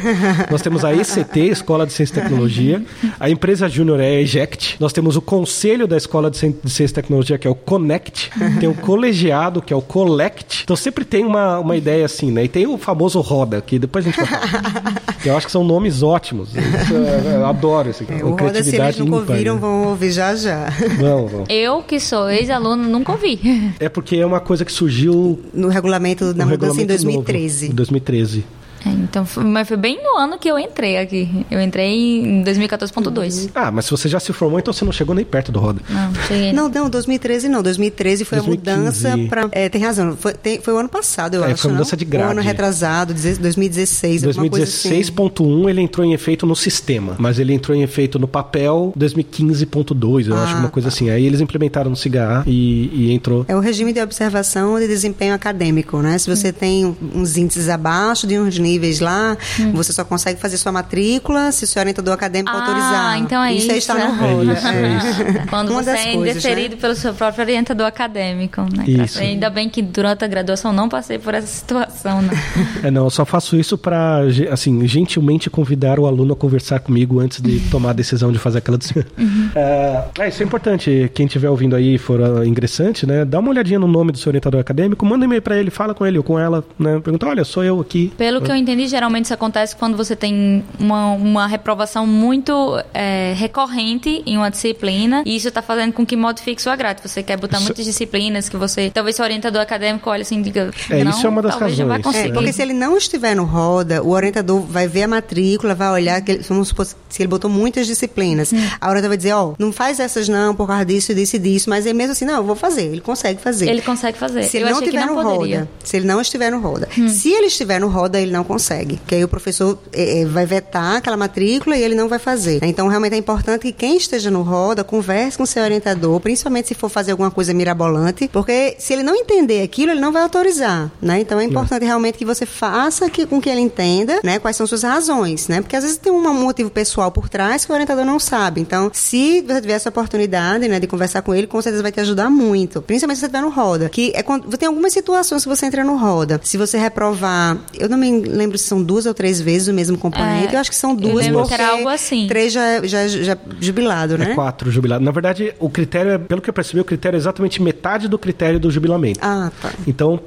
nós temos a ECT, Escola de Ciência e Tecnologia. A empresa Júnior é a Eject. Nós temos o Conselho da Escola de Ciência e Tecnologia, que é o Connect. Tem o Colegiado, que é o Collect. Então, sempre tem uma, uma ideia assim, né? E tem o famoso Roda, que depois a gente vai falar. Eu acho que são nomes ótimos. Eu, eu adoro esse é, o Roda, eles nunca ouviram, né? vão ouvir já já. Vão, vão. Eu, que sou ex-aluno, nunca ouvi. É porque é uma coisa que surgiu... No regulamento, na no mudança regulamento em 2013. Novo, 2013. É, então, mas foi bem no ano que eu entrei aqui. Eu entrei em 2014.2. Ah, mas se você já se formou, então você não chegou nem perto do Roda. Não, cheguei. Não, não, 2013 não. 2013 foi 2015. a mudança para. É, tem razão. Foi, tem, foi o ano passado, eu é, acho. Foi a mudança não? de grade. O ano retrasado, 2016. 2016.1 assim. ele entrou em efeito no sistema, mas ele entrou em efeito no papel 2015.2, eu ah, acho, uma coisa tá. assim. Aí eles implementaram no CIGA e, e, entrou. É o regime de observação de desempenho acadêmico, né? Se você hum. tem uns índices abaixo de uns níveis lá, hum. você só consegue fazer sua matrícula se o seu orientador acadêmico ah, autorizar. então é isso. Isso aí está no rolo. É isso, é isso. Quando Uma você é indeferido né? pelo seu próprio orientador acadêmico. Né? Isso. Ainda bem que durante a graduação não passei por essa situação. Né? É, não, eu só faço isso para, assim, gentilmente convidar o aluno a conversar comigo antes de tomar a decisão de fazer aquela decisão. Uhum. É, é, isso é importante. Quem estiver ouvindo aí for uh, ingressante, né? Dá uma olhadinha no nome do seu orientador acadêmico, manda um e-mail para ele, fala com ele ou com ela, né? Pergunta, olha, sou eu aqui. Pelo que eu entendi, geralmente isso acontece quando você tem uma, uma reprovação muito é, recorrente em uma disciplina e isso está fazendo com que modifique sua grade. Você quer botar isso... muitas disciplinas que você, talvez seu orientador acadêmico olhe assim e diga, é, não, isso é uma das razões. Vai conseguir. É, porque se ele não estiver no roda, o orientador vai ver a matrícula, vai olhar, que ele, vamos supor, se ele botou muitas disciplinas, hum. a orientador vai dizer, ó, oh, não faz essas não por causa disso, disso e disso, mas é mesmo assim, não, eu vou fazer, ele consegue fazer. Ele consegue fazer. Se ele eu não estiver no poderia. roda, se ele não estiver no roda. Hum. Se ele estiver no roda, ele não consegue, porque aí o professor é, é, vai vetar aquela matrícula e ele não vai fazer. Então, realmente é importante que quem esteja no roda converse com seu orientador, principalmente se for fazer alguma coisa mirabolante, porque se ele não entender aquilo, ele não vai autorizar, né? Então, é importante realmente que você faça que, com que ele entenda, né, quais são suas razões, né? Porque às vezes tem um motivo pessoal por trás que o orientador não sabe. Então, se você tiver essa oportunidade, né, de conversar com ele, com certeza vai te ajudar muito, principalmente se você estiver no roda, que é quando tem algumas situações que você entra no roda. Se você reprovar, eu não me lembro se são duas ou três vezes o mesmo componente. É, eu acho que são duas, eu porque era algo assim. três já, já, já jubilado, né? É quatro jubilado. Na verdade, o critério, é, pelo que eu percebi, o critério é exatamente metade do critério do jubilamento. Ah, tá. Então,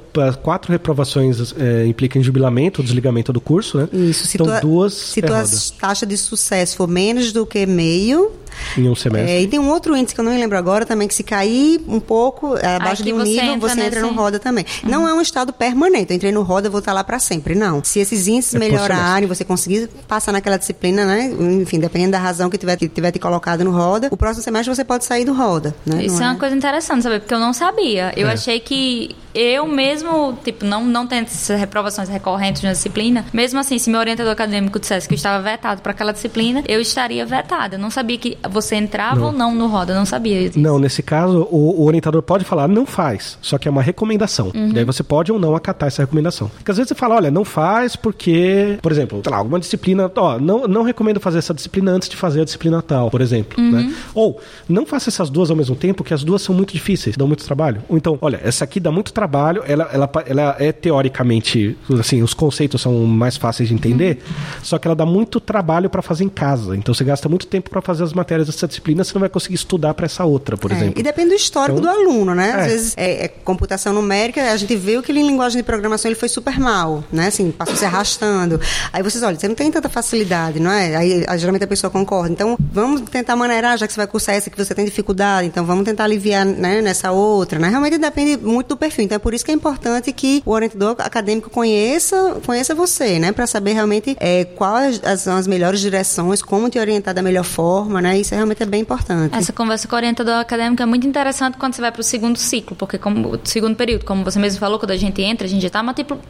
quatro reprovações é, implicam jubilamento, desligamento do curso, né? Isso. Se então, duas Se é tua taxa de sucesso for menos do que meio, em um semestre. É, e tem um outro índice que eu não me lembro agora também, que se cair um pouco é, abaixo de um nível, entra você entra nesse... no roda também. Uhum. Não é um estado permanente. Eu entrei no roda, vou estar lá para sempre. Não. Se esses índices é melhorarem, você conseguir passar naquela disciplina, né? Enfim, dependendo da razão que tiver, que tiver te colocado no roda, o próximo semestre você pode sair do roda. Né? Isso não é uma coisa interessante, saber? Porque eu não sabia. Eu é. achei que eu mesmo, tipo, não, não tendo essas reprovações recorrentes na disciplina, mesmo assim, se meu orientador acadêmico dissesse que eu estava vetado para aquela disciplina, eu estaria vetada. Eu não sabia que você entrava não. ou não no roda, eu não sabia disso. Não, nesse caso, o, o, orientador pode falar, não faz, só que é uma recomendação. Uhum. Daí você pode ou não acatar essa recomendação. Porque às vezes você fala, olha, não faz porque, por exemplo, sei lá, alguma disciplina, ó, não, não recomendo fazer essa disciplina antes de fazer a disciplina tal, por exemplo. Uhum. Né? Ou, não faça essas duas ao mesmo tempo, que as duas são muito difíceis, dão muito trabalho. Ou então, olha, essa aqui dá muito trabalho, ela, ela, ela é teoricamente, assim, os conceitos são mais fáceis de entender, uhum. só que ela dá muito trabalho para fazer em casa. Então você gasta muito tempo para fazer as matérias dessa disciplina, você não vai conseguir estudar para essa outra, por é, exemplo. E depende do histórico então, do aluno, né? Às é. vezes, é, é, computação numérica, a gente viu que ele, em linguagem de programação ele foi super mal, né? Assim, passou se arrastando. Aí vocês, olha, você não tem tanta facilidade, não é? Aí, geralmente a pessoa concorda. Então, vamos tentar maneirar, já que você vai cursar essa que você tem dificuldade, então vamos tentar aliviar né, nessa outra, né? Realmente depende muito do perfil. Então, é por isso que é importante que o orientador acadêmico conheça, conheça você, né? Para saber realmente é, quais são as melhores direções, como te orientar da melhor forma, né? Isso realmente é bem importante. Essa conversa com o orientador acadêmico é muito interessante quando você vai para o segundo ciclo, porque como segundo período, como você mesmo falou, quando a gente entra, a gente já está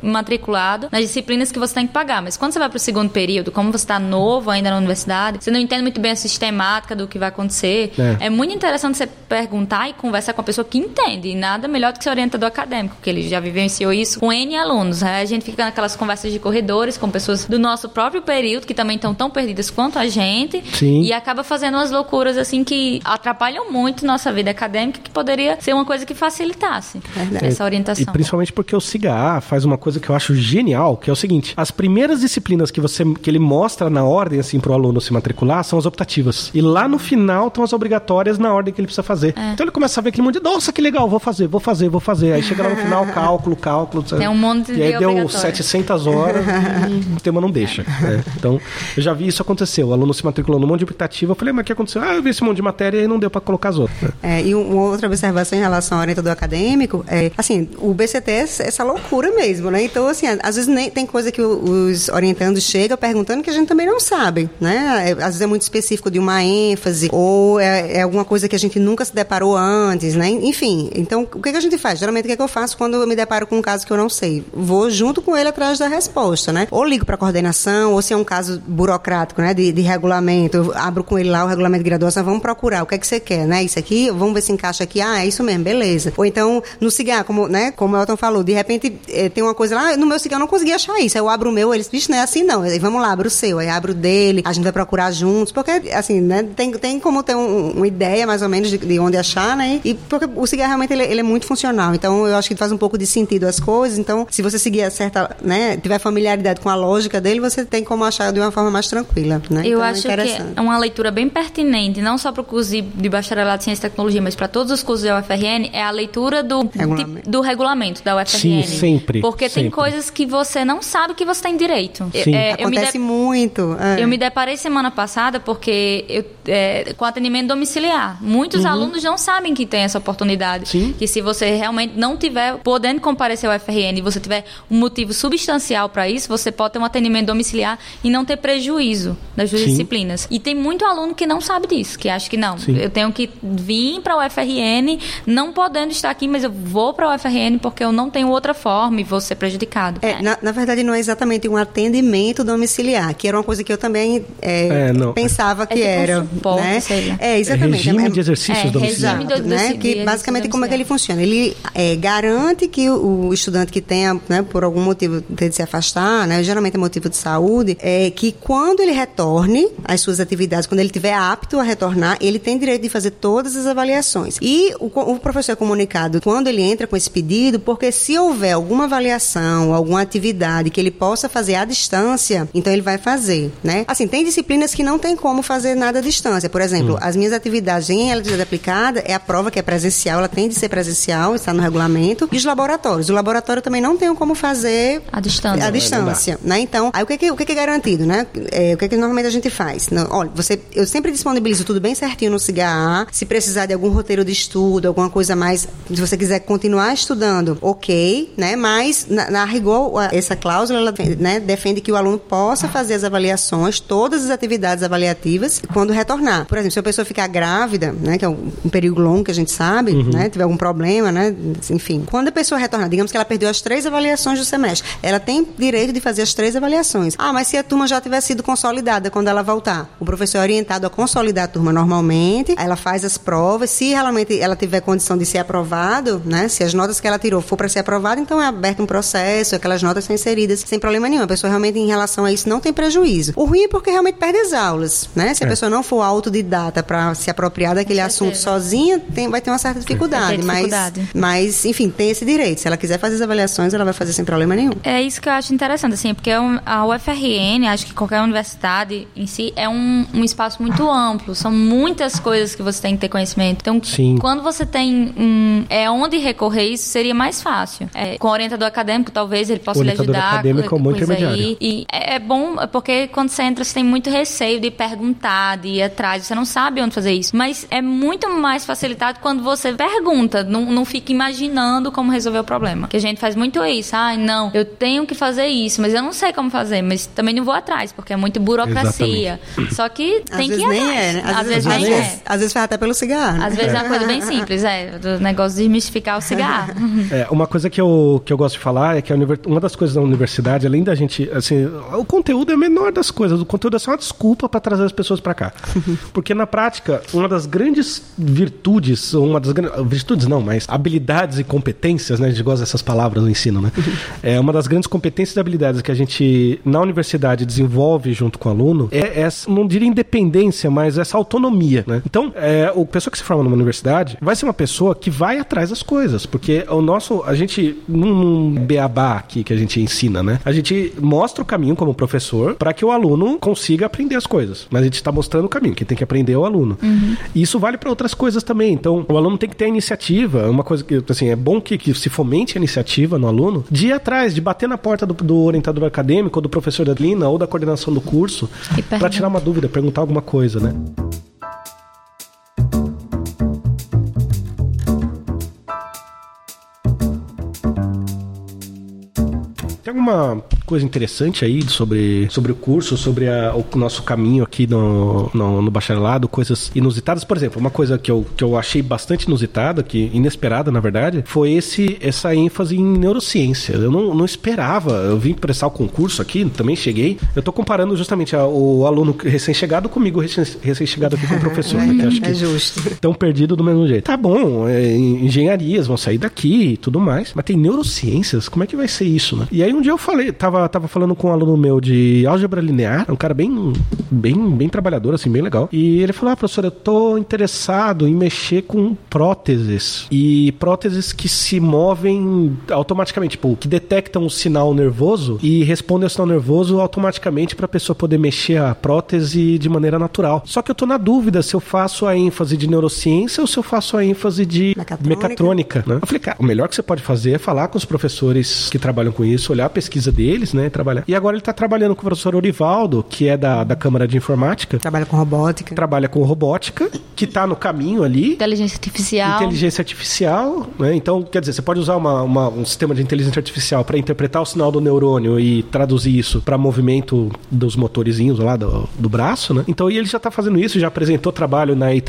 matriculado nas disciplinas que você tem que pagar. Mas quando você vai para o segundo período, como você está novo ainda na universidade, você não entende muito bem a sistemática do que vai acontecer. É, é muito interessante você perguntar e conversar com a pessoa que entende. E nada melhor do que ser orientador acadêmico, porque ele já vivenciou isso com N alunos. Aí a gente fica naquelas conversas de corredores com pessoas do nosso próprio período, que também estão tão perdidas quanto a gente. Sim. E acaba fazendo umas loucuras assim que atrapalham muito nossa vida acadêmica, que poderia ser uma coisa que facilitasse Verdade. essa orientação. E principalmente porque o SIGA faz uma coisa que eu acho genial, que é o seguinte: as primeiras disciplinas que você que ele mostra na ordem assim para o aluno se matricular são as optativas. E lá no final estão as obrigatórias na ordem que ele precisa fazer. É. Então ele começa a ver aquele monte de, nossa, que legal, vou fazer, vou fazer, vou fazer. Aí chega lá no final, cálculo, cálculo. Tem um monte de E aí deu 700 horas e o tema não deixa. Né? Então, eu já vi isso acontecer. O aluno se matriculou num monte de optativa. Eu falei, mas o que aconteceu? Ah, eu vi esse monte de matéria e não deu para colocar as outras. É, e uma outra observação em relação ao orientador acadêmico é, assim, o BCT é essa loucura mesmo, né? Então, assim, às vezes nem, tem coisa que os orientandos chegam perguntando que a gente também não sabe, né? É, às vezes é muito específico de uma ênfase ou é, é alguma coisa que a gente nunca se deparou antes, né? Enfim, então, o que, que a gente faz? Geralmente, o que, que eu faço quando eu me deparo com um caso que eu não sei? Vou junto com ele atrás da resposta, né? Ou ligo para coordenação, ou se é um caso burocrático, né? De, de regulamento, eu abro com ele lá o regulamento de graduação, vamos procurar o que é que você quer, né? Isso aqui, vamos ver se encaixa aqui. Ah, é isso mesmo, beleza. Ou então, no cigarro, como, né? Como o Elton falou, de repente é, tem uma coisa lá, ah, no meu cigarro eu não consegui achar isso. Eu abro o meu, eles, bicho, não é assim não. Aí vamos lá, abro o seu, aí abro o dele, a gente vai procurar juntos, porque, assim, né? Tem, tem como ter um, uma ideia mais ou menos de, de, onde achar, né? E porque o cigarro realmente ele, ele, é muito funcional. Então, eu acho que faz um pouco de sentido as coisas. Então, se você seguir a certa, né? Tiver familiaridade com a lógica dele, você tem como achar de uma forma mais tranquila, né? Eu então, acho é que é uma leitura bem pertinente, não só para o curso de, de bacharelado em ciência e tecnologia, mas para todos os cursos da UFRN, é a leitura do regulamento, do regulamento da UFRN. Sim, sempre. Porque sempre. tem coisas que você não sabe que você tem direito. Sim. É, Acontece de... muito. É. Eu me deparei semana passada porque eu, é, com atendimento domiciliar. Muitos uhum. alunos não sabem que tem essa oportunidade. Sim. Que se você realmente não tiver podendo comparecer ao UFRN e você tiver um motivo substancial para isso, você pode ter um atendimento domiciliar e não ter prejuízo das duas disciplinas. E tem muito aluno que não sabe disso, que acha que não. Sim. Eu tenho que vir para o UFRN, não podendo estar aqui, mas eu vou para o UFRN porque eu não tenho outra forma e vou ser prejudicado. É, é. Na, na, verdade, não é exatamente um atendimento domiciliar, que era uma coisa que eu também é, é, pensava que é tipo era. Um suporte, né? É, exatamente. regime de exercícios domiciliares. Exato, né? Que basicamente como é que ele funciona? Ele garante que o, o, estudante que tenha, né, por algum motivo, ter de se afastar, né, geralmente é motivo de saúde, é que quando ele retorne às suas atividades, quando ele estiver apto a retornar, ele tem direito de fazer todas as avaliações. E o, o professor é comunicado quando ele entra com esse pedido, porque se houver alguma avaliação, alguma atividade que ele possa fazer à distância, então ele vai fazer, né? Assim, tem disciplinas que não tem como fazer nada à distância. Por exemplo, hum. as minhas atividades em eletricidade aplicada é a prova que é presencial, ela tem de ser presencial, está no regulamento. E os laboratórios. O laboratório também não tem como fazer à distância. À distância, né? Então, aí o que, é o que, é, que é garantido, né? É, o que, é que normalmente a gente faz? Não, olha, você, eu sempre disponibilizo tudo bem certinho no CIGA. Se precisar de algum roteiro de estudo, alguma coisa mais, se você quiser continuar estudando, ok, né? Mas, na, na rigor, essa cláusula, ela né, defende que o aluno possa fazer as avaliações, todas as atividades avaliativas, quando retornar. Por exemplo, se a pessoa ficar grávida, né? Que é um, um período longo que a gente sabe, uhum. né? Tiver algum problema, né? Enfim, quando a pessoa retornar, digamos que ela perdeu as três avaliações do semestre, ela tem direito de fazer as três avaliações. Ah, mas se a turma já tiver sido consolidada quando ela voltar, o professor é orientado a consolidar a turma normalmente, ela faz as provas, se realmente ela tiver condição de ser aprovado, né? Se as notas que ela tirou for para ser aprovada, então é aberto um processo, aquelas notas são inseridas sem problema nenhum. A pessoa realmente em relação a isso não tem prejuízo. O ruim é porque realmente perde as aulas, né? Se a é. pessoa não for autodidata para se apropriar daquele assunto sozinha, tem, vai ter uma certa dificuldade, dificuldade. Mas, mas, enfim, tem esse direito. Se ela quiser fazer as avaliações, ela vai fazer sem problema nenhum. É isso que eu acho interessante, assim, porque a UFRN, acho que qualquer universidade em si, é um, um espaço muito amplo, são muitas coisas que você tem que ter conhecimento. Então, Sim. quando você tem um, é onde recorrer, isso seria mais fácil. É, com o orientador acadêmico, talvez ele possa lhe ajudar. Acadêmico com, muito aí. E é, é bom porque quando você entra, você tem muito receio de perguntar, de ir atrás, você não sabe onde fazer isso. Mas é muito mais facilitado quando você pergunta, não, não fica imaginando como resolver o problema. Que a gente faz muito isso. Ai, ah, não, eu tenho que fazer isso, mas eu não sei como fazer, mas também não vou atrás, porque é muito burocracia. Exatamente. Só que tem que ir nem atrás. É, né? Às, às vezes, vezes nem é. Às vezes vai até pelo cigarro. Né? Às vezes é uma coisa bem simples, é. Do negócio de desmistificar o cigarro. É, uma coisa que eu, que eu gosto de falar é que uma das coisas da universidade, além da gente, assim, o conteúdo é a menor das coisas. O conteúdo é só uma desculpa para trazer as pessoas para cá. Porque na prática, uma das grandes virtudes, uma das grandes, virtudes não, mas habilidades e competências, né? A gente gosta dessas palavras no ensino, né? É uma das grandes competências e habilidades que a gente na universidade desenvolve junto com o aluno é essa, não diria independência, mas essa autonomia, né? Então, é, o pessoa que se forma numa universidade vai ser uma pessoa que vai atrás das coisas, porque o nosso, a gente num beabá aqui que a gente ensina, né? A gente mostra o caminho como professor para que o aluno consiga aprender as coisas, mas a gente está mostrando o caminho, quem tem que aprender é o aluno. Uhum. E isso vale para outras coisas também. Então, o aluno tem que ter a iniciativa, uma coisa que assim é bom que, que se fomente a iniciativa no aluno de ir atrás, de bater na porta do, do orientador acadêmico, ou do professor da Lina ou da coordenação do curso para tirar uma dúvida, perguntar alguma coisa, né? Tem alguma coisa interessante aí sobre, sobre o curso, sobre a, o nosso caminho aqui no, no, no, bacharelado, coisas inusitadas. Por exemplo, uma coisa que eu, que eu achei bastante inusitada, que inesperada na verdade, foi esse, essa ênfase em neurociência. Eu não, não esperava, eu vim prestar o concurso aqui, também cheguei. Eu tô comparando justamente a, o aluno recém-chegado comigo, recém-chegado aqui com o professor. é, né, acho que é justo. Estão perdidos do mesmo jeito. Tá bom, é, engenharias vão sair daqui e tudo mais, mas tem neurociências, como é que vai ser isso, né? E aí um dia eu falei, tava, tava falando com um aluno meu de álgebra linear, um cara bem, bem, bem trabalhador, assim, bem legal. E ele falou: Ah, professor, eu tô interessado em mexer com próteses. E próteses que se movem automaticamente, tipo, que detectam o sinal nervoso e respondem ao sinal nervoso automaticamente para a pessoa poder mexer a prótese de maneira natural. Só que eu tô na dúvida se eu faço a ênfase de neurociência ou se eu faço a ênfase de mecatrônica. mecatrônica né? Eu falei, cara, o melhor que você pode fazer é falar com os professores que trabalham com isso, olhar pesquisa deles, né? Trabalhar. E agora ele está trabalhando com o professor Orivaldo, que é da, da Câmara de Informática. Trabalha com robótica. Trabalha com robótica, que está no caminho ali. Inteligência artificial. Inteligência artificial, né? Então, quer dizer, você pode usar uma, uma um sistema de inteligência artificial para interpretar o sinal do neurônio e traduzir isso para movimento dos motorizinhos lá do, do braço, né? Então, e ele já está fazendo isso, já apresentou trabalho na IEEE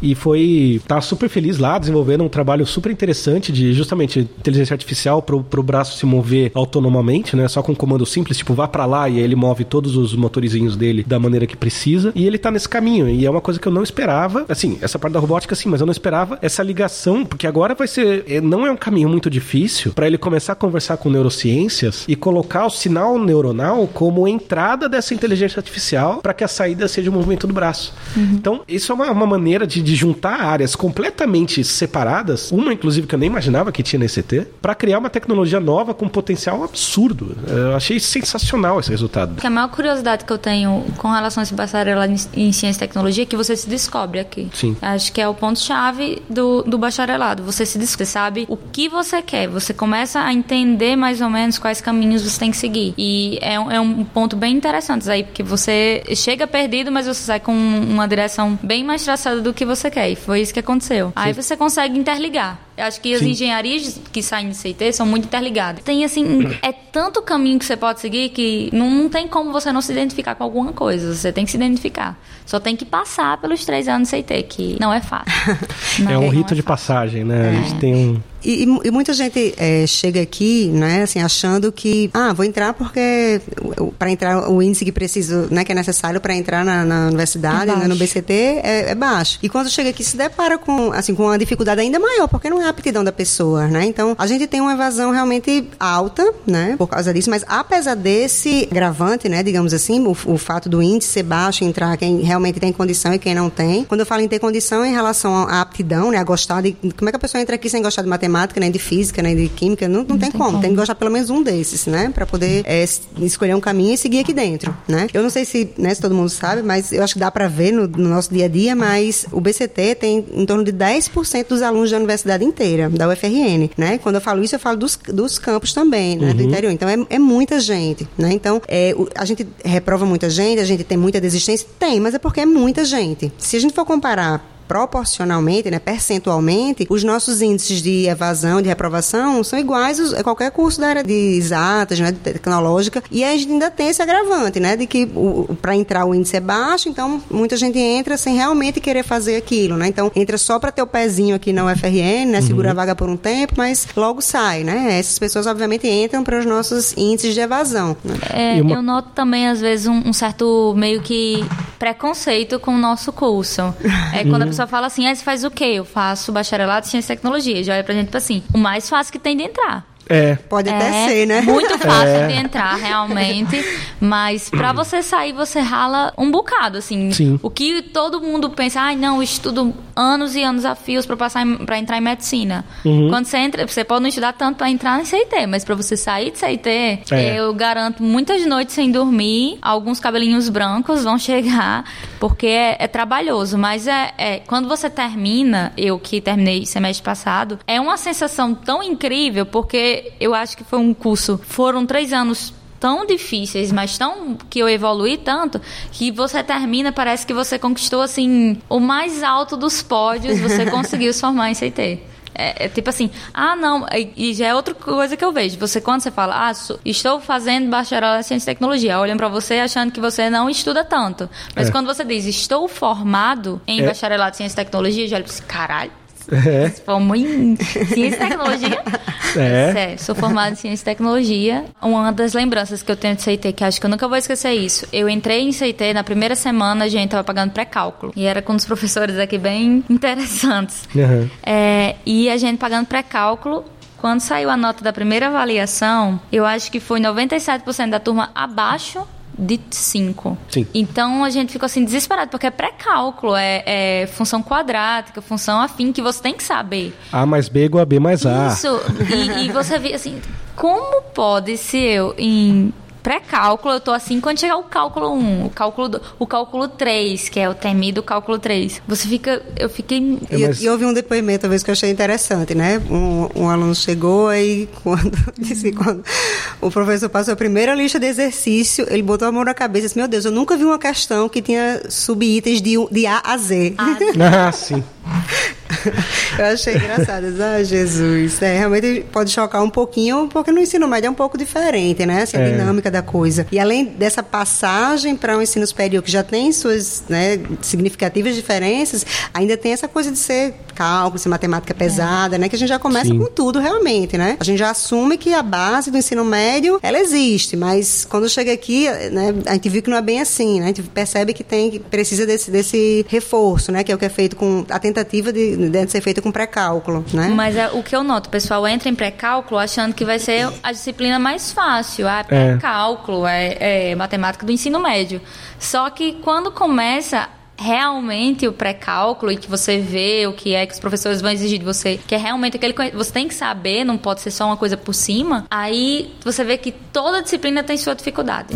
e foi tá super feliz lá desenvolvendo um trabalho super interessante de justamente inteligência artificial para o braço se mover autonomamente, né? Só com um comando simples, tipo, vá para lá e ele move todos os motorizinhos dele da maneira que precisa. E ele tá nesse caminho. E é uma coisa que eu não esperava. Assim, essa parte da robótica, sim, mas eu não esperava essa ligação, porque agora vai ser. É, não é um caminho muito difícil para ele começar a conversar com neurociências e colocar o sinal neuronal como entrada dessa inteligência artificial para que a saída seja o movimento do braço. Uhum. Então, isso é uma, uma maneira de, de, juntar áreas completamente separadas, uma inclusive que eu nem imaginava que tinha nesse ET, para criar uma tecnologia nova com potencial absurdo. Eu achei sensacional esse resultado. A maior curiosidade que eu tenho com relação a esse bacharelado em ciência e tecnologia é que você se descobre aqui. Sim. Acho que é o ponto-chave do, do bacharelado. Você se descobre, você sabe o que você quer. Você começa a entender mais ou menos quais caminhos você tem que seguir. E é, é um ponto bem interessante aí, porque você chega perdido, mas você sai com uma direção bem mais traçada do que você quer. E foi isso que aconteceu. Sim. Aí você consegue interligar. Acho que as Sim. engenharias que saem do CIT são muito interligadas. Tem assim, é tanto caminho que você pode seguir que não, não tem como você não se identificar com alguma coisa. Você tem que se identificar. Só tem que passar pelos três anos de CIT, que não é fácil. Não, é um rito é de passagem, né? É. A gente tem um e, e, muita gente é, chega aqui, né, assim, achando que, ah, vou entrar porque para entrar o índice que preciso, né, que é necessário para entrar na, na universidade, é né, no BCT, é, é, baixo. E quando chega aqui se depara com, assim, com uma dificuldade ainda maior, porque não é a aptidão da pessoa, né? Então, a gente tem uma evasão realmente alta, né, por causa disso, mas apesar desse gravante, né, digamos assim, o, o fato do índice ser baixo, entrar quem realmente tem condição e quem não tem. Quando eu falo em ter condição em relação à aptidão, né, a gostar de como é que a pessoa entra aqui sem gostar de matemática matemática, nem de física, nem de química, não, não, não tem, tem como. como. Tem que gostar pelo menos um desses, né? Para poder é, escolher um caminho e seguir aqui dentro, né? Eu não sei se, né, se todo mundo sabe, mas eu acho que dá para ver no, no, nosso dia a dia, mas o BCT tem em torno de 10% dos alunos da universidade inteira, da UFRN, né? Quando eu falo isso, eu falo dos, dos campos também, né? Uhum. Do interior. Então, é, é muita gente, né? Então, é, o, a gente reprova muita gente, a gente tem muita desistência? Tem, mas é porque é muita gente. Se a gente for comparar proporcionalmente, né, percentualmente, os nossos índices de evasão, de reprovação, são iguais a qualquer curso da área de exatas, né, de tecnológica, e a gente ainda tem esse agravante, né, de que para entrar o índice é baixo, então muita gente entra sem realmente querer fazer aquilo, né, então entra só para ter o pezinho aqui na UFRN, né, segura uhum. a vaga por um tempo, mas logo sai, né, essas pessoas obviamente entram para os nossos índices de evasão. Né? É, uma... Eu noto também às vezes um, um, certo meio que preconceito com o nosso curso, é quando a pessoa pessoa fala assim, ah, você faz o quê? Eu faço bacharelado em ciência e tecnologia. Já olha pra gente, tipo assim, o mais fácil que tem de entrar. É. Pode é, até ser, né? Muito fácil é. de entrar, realmente. Mas para você sair, você rala um bocado, assim. Sim. O que todo mundo pensa, ai, ah, não, estudo anos e anos a fios para passar para entrar em medicina. Uhum. Quando você entra, você pode não estudar tanto para entrar em CIT, mas para você sair de CIT, é. eu garanto muitas noites sem dormir, alguns cabelinhos brancos vão chegar, porque é, é trabalhoso. Mas é, é, quando você termina, eu que terminei semestre passado, é uma sensação tão incrível, porque eu acho que foi um curso. Foram três anos tão difíceis, mas tão que eu evolui tanto que você termina parece que você conquistou assim o mais alto dos pódios, você conseguiu se formar em CT. É, é, tipo assim, ah, não, e já é outra coisa que eu vejo. Você, quando você fala, ah, estou fazendo bacharelado em ciência e tecnologia, olham para você achando que você não estuda tanto. Mas é. quando você diz, estou formado em é. bacharelado em ciência e tecnologia, já olha para você, caralho, é. Formou em ciência e tecnologia. É. Sério, sou formada em ciência e tecnologia. Uma das lembranças que eu tenho de CIT, que acho que eu nunca vou esquecer isso. Eu entrei em CIT, na primeira semana a gente tava pagando pré-cálculo. E era com uns professores aqui bem interessantes. Uhum. É, e a gente pagando pré-cálculo quando saiu a nota da primeira avaliação, eu acho que foi 97% da turma abaixo de 5. Então a gente ficou assim desesperado, porque é pré-cálculo, é, é, função quadrática, função afim, que você tem que saber. A mais B igual a B mais A. Isso, e, e você vê assim, como pode se eu, em pré-cálculo, eu tô assim, quando chegar o cálculo 1, o cálculo, do, o cálculo 3, que é o temido cálculo 3, você fica, eu fiquei... É, mas... E, eu ouvi um depoimento, talvez, que eu achei interessante, né? Um, um aluno chegou aí, quando, disse, quando o professor passou a primeira lista de exercício, ele botou a mão na cabeça e disse, meu Deus, eu nunca vi uma questão que tinha subitens de, de A a Z. Ah, sim. Eu achei engraçado. Ah, Jesus. É, realmente pode chocar um pouquinho, porque no ensino médio é um pouco diferente, né? Assim, a é. dinâmica da coisa. E além dessa passagem para o um ensino superior, que já tem suas né, significativas diferenças, ainda tem essa coisa de ser cálculo, ser matemática pesada, é. né? Que a gente já começa Sim. com tudo realmente, né? A gente já assume que a base do ensino médio, ela existe, mas quando chega aqui, né, a gente viu que não é bem assim, né? A gente percebe que tem, precisa desse, desse reforço, né? Que é o que é feito com a tentativa de, de ser feita com pré-cálculo, né? Mas é, o que eu noto, o pessoal entra em pré-cálculo achando que vai ser a disciplina mais fácil. Ah, pré-cálculo, é. é matemática do ensino médio. Só que quando começa realmente o pré-cálculo e que você vê o que é que os professores vão exigir de você, que é realmente aquele você tem que saber, não pode ser só uma coisa por cima, aí você vê que toda disciplina tem sua dificuldade.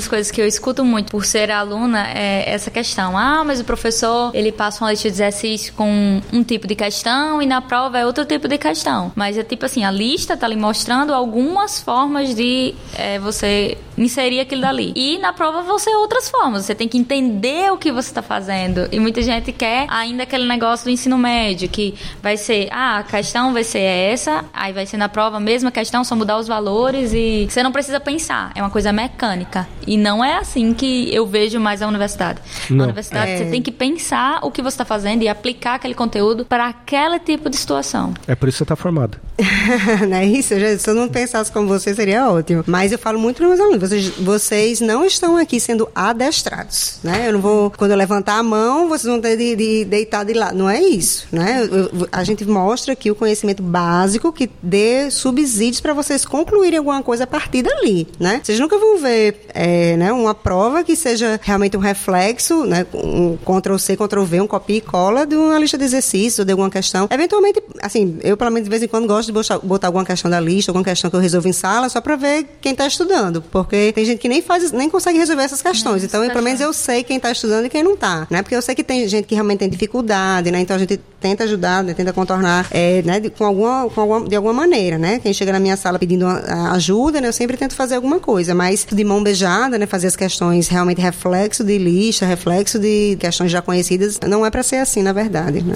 Das coisas que eu escuto muito por ser aluna é essa questão. Ah, mas o professor, ele passa uma lista de exercício com um tipo de questão e na prova é outro tipo de questão. Mas é tipo assim, a lista tá lhe mostrando algumas formas de é, você inserir aquilo dali. E na prova vão ser outras formas. Você tem que entender o que você está fazendo. E muita gente quer ainda aquele negócio do ensino médio, que vai ser, ah, a questão vai ser essa, aí vai ser na prova a mesma questão, só mudar os valores e você não precisa pensar. É uma coisa mecânica. E não é assim que eu vejo mais a universidade. Não. Na universidade, é... você tem que pensar o que você está fazendo e aplicar aquele conteúdo para aquele tipo de situação. É por isso que você está formado. não é isso? Se eu não pensasse como você, seria ótimo. Mas eu falo muito para meus alunos, vocês, vocês não estão aqui sendo adestrados, né? Eu não vou, quando eu levantar a mão, vocês vão ter de, de deitar de lado. Não é isso, né? Eu, a gente mostra aqui o conhecimento básico que dê subsídios para vocês concluírem alguma coisa a partir dali, né? Vocês nunca vão ver... É, é, né, uma prova que seja realmente um reflexo, né, um Ctrl-C, Ctrl-V, um copia e cola de uma lista de exercícios ou de alguma questão. Eventualmente, assim, eu pelo menos de vez em quando gosto de botar, botar alguma questão da lista, alguma questão que eu resolvo em sala, só para ver quem está estudando, porque tem gente que nem faz, nem consegue resolver essas questões. Não, então, pelo menos eu sei quem está estudando e quem não está, né? Porque eu sei que tem gente que realmente tem dificuldade, né? Então a gente tenta ajudar, né? tenta contornar, é, né? De, com alguma, com alguma, de alguma maneira, né? Quem chega na minha sala pedindo ajuda, né? Eu sempre tento fazer alguma coisa, mas de mão beijada, né? Fazer as questões realmente reflexo de lista, reflexo de questões já conhecidas, não é para ser assim, na verdade, né?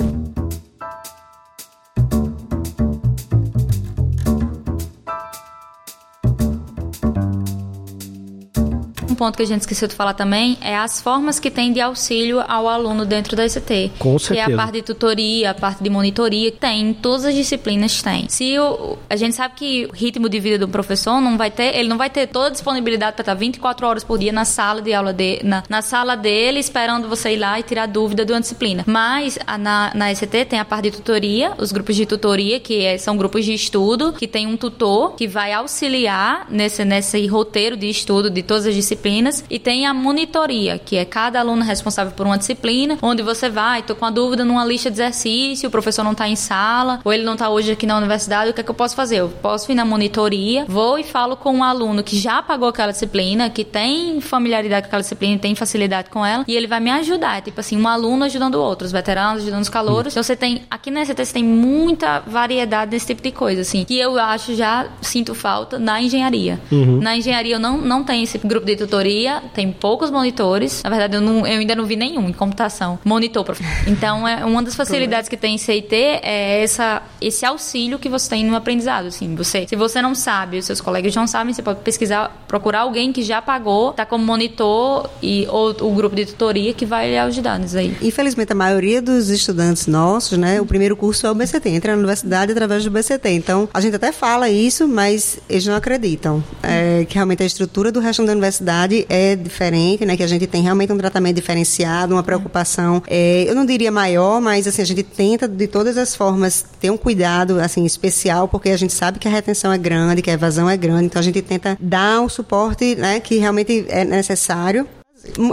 Um ponto que a gente esqueceu de falar também é as formas que tem de auxílio ao aluno dentro da ICT. Com certeza. Que é a parte de tutoria, a parte de monitoria. Tem, todas as disciplinas tem. Se o, a gente sabe que o ritmo de vida do professor não vai ter, ele não vai ter toda a disponibilidade para estar 24 horas por dia na sala de aula de, na, na sala dele, esperando você ir lá e tirar dúvida de uma disciplina. Mas a, na, na ICT tem a parte de tutoria, os grupos de tutoria, que é, são grupos de estudo, que tem um tutor que vai auxiliar nesse, nesse roteiro de estudo de todas as disciplinas disciplinas e tem a monitoria, que é cada aluno responsável por uma disciplina, onde você vai, tô com a dúvida numa lista de exercício, o professor não está em sala, ou ele não está hoje aqui na universidade, o que é que eu posso fazer? Eu posso ir na monitoria, vou e falo com um aluno que já pagou aquela disciplina, que tem familiaridade com aquela disciplina, tem facilidade com ela, e ele vai me ajudar. É tipo assim, um aluno ajudando o outro, os veteranos ajudando os calouros. Então você tem, aqui na ST você tem muita variedade desse tipo de coisa, assim, que eu acho já sinto falta na engenharia. Uhum. Na engenharia eu não, não tenho esse grupo de tutoria, tem poucos monitores. Na verdade, eu, não, eu ainda não vi nenhum em computação. Monitor, Então, é uma das facilidades que tem em CIT é essa, esse auxílio que você tem no aprendizado. Assim, você, se você não sabe, os seus colegas não sabem, você pode pesquisar, procurar alguém que já pagou, tá como monitor e ou o grupo de tutoria que vai lhe ajudar nisso aí. Infelizmente, a maioria dos estudantes nossos, né, o primeiro curso é o BCT, entra na universidade através do BCT. Então, a gente até fala isso, mas eles não acreditam. É, que realmente a estrutura do resto da universidade é diferente, né? Que a gente tem realmente um tratamento diferenciado, uma preocupação, é, eu não diria maior, mas assim, a gente tenta de todas as formas ter um cuidado assim especial, porque a gente sabe que a retenção é grande, que a evasão é grande, então a gente tenta dar o suporte né, que realmente é necessário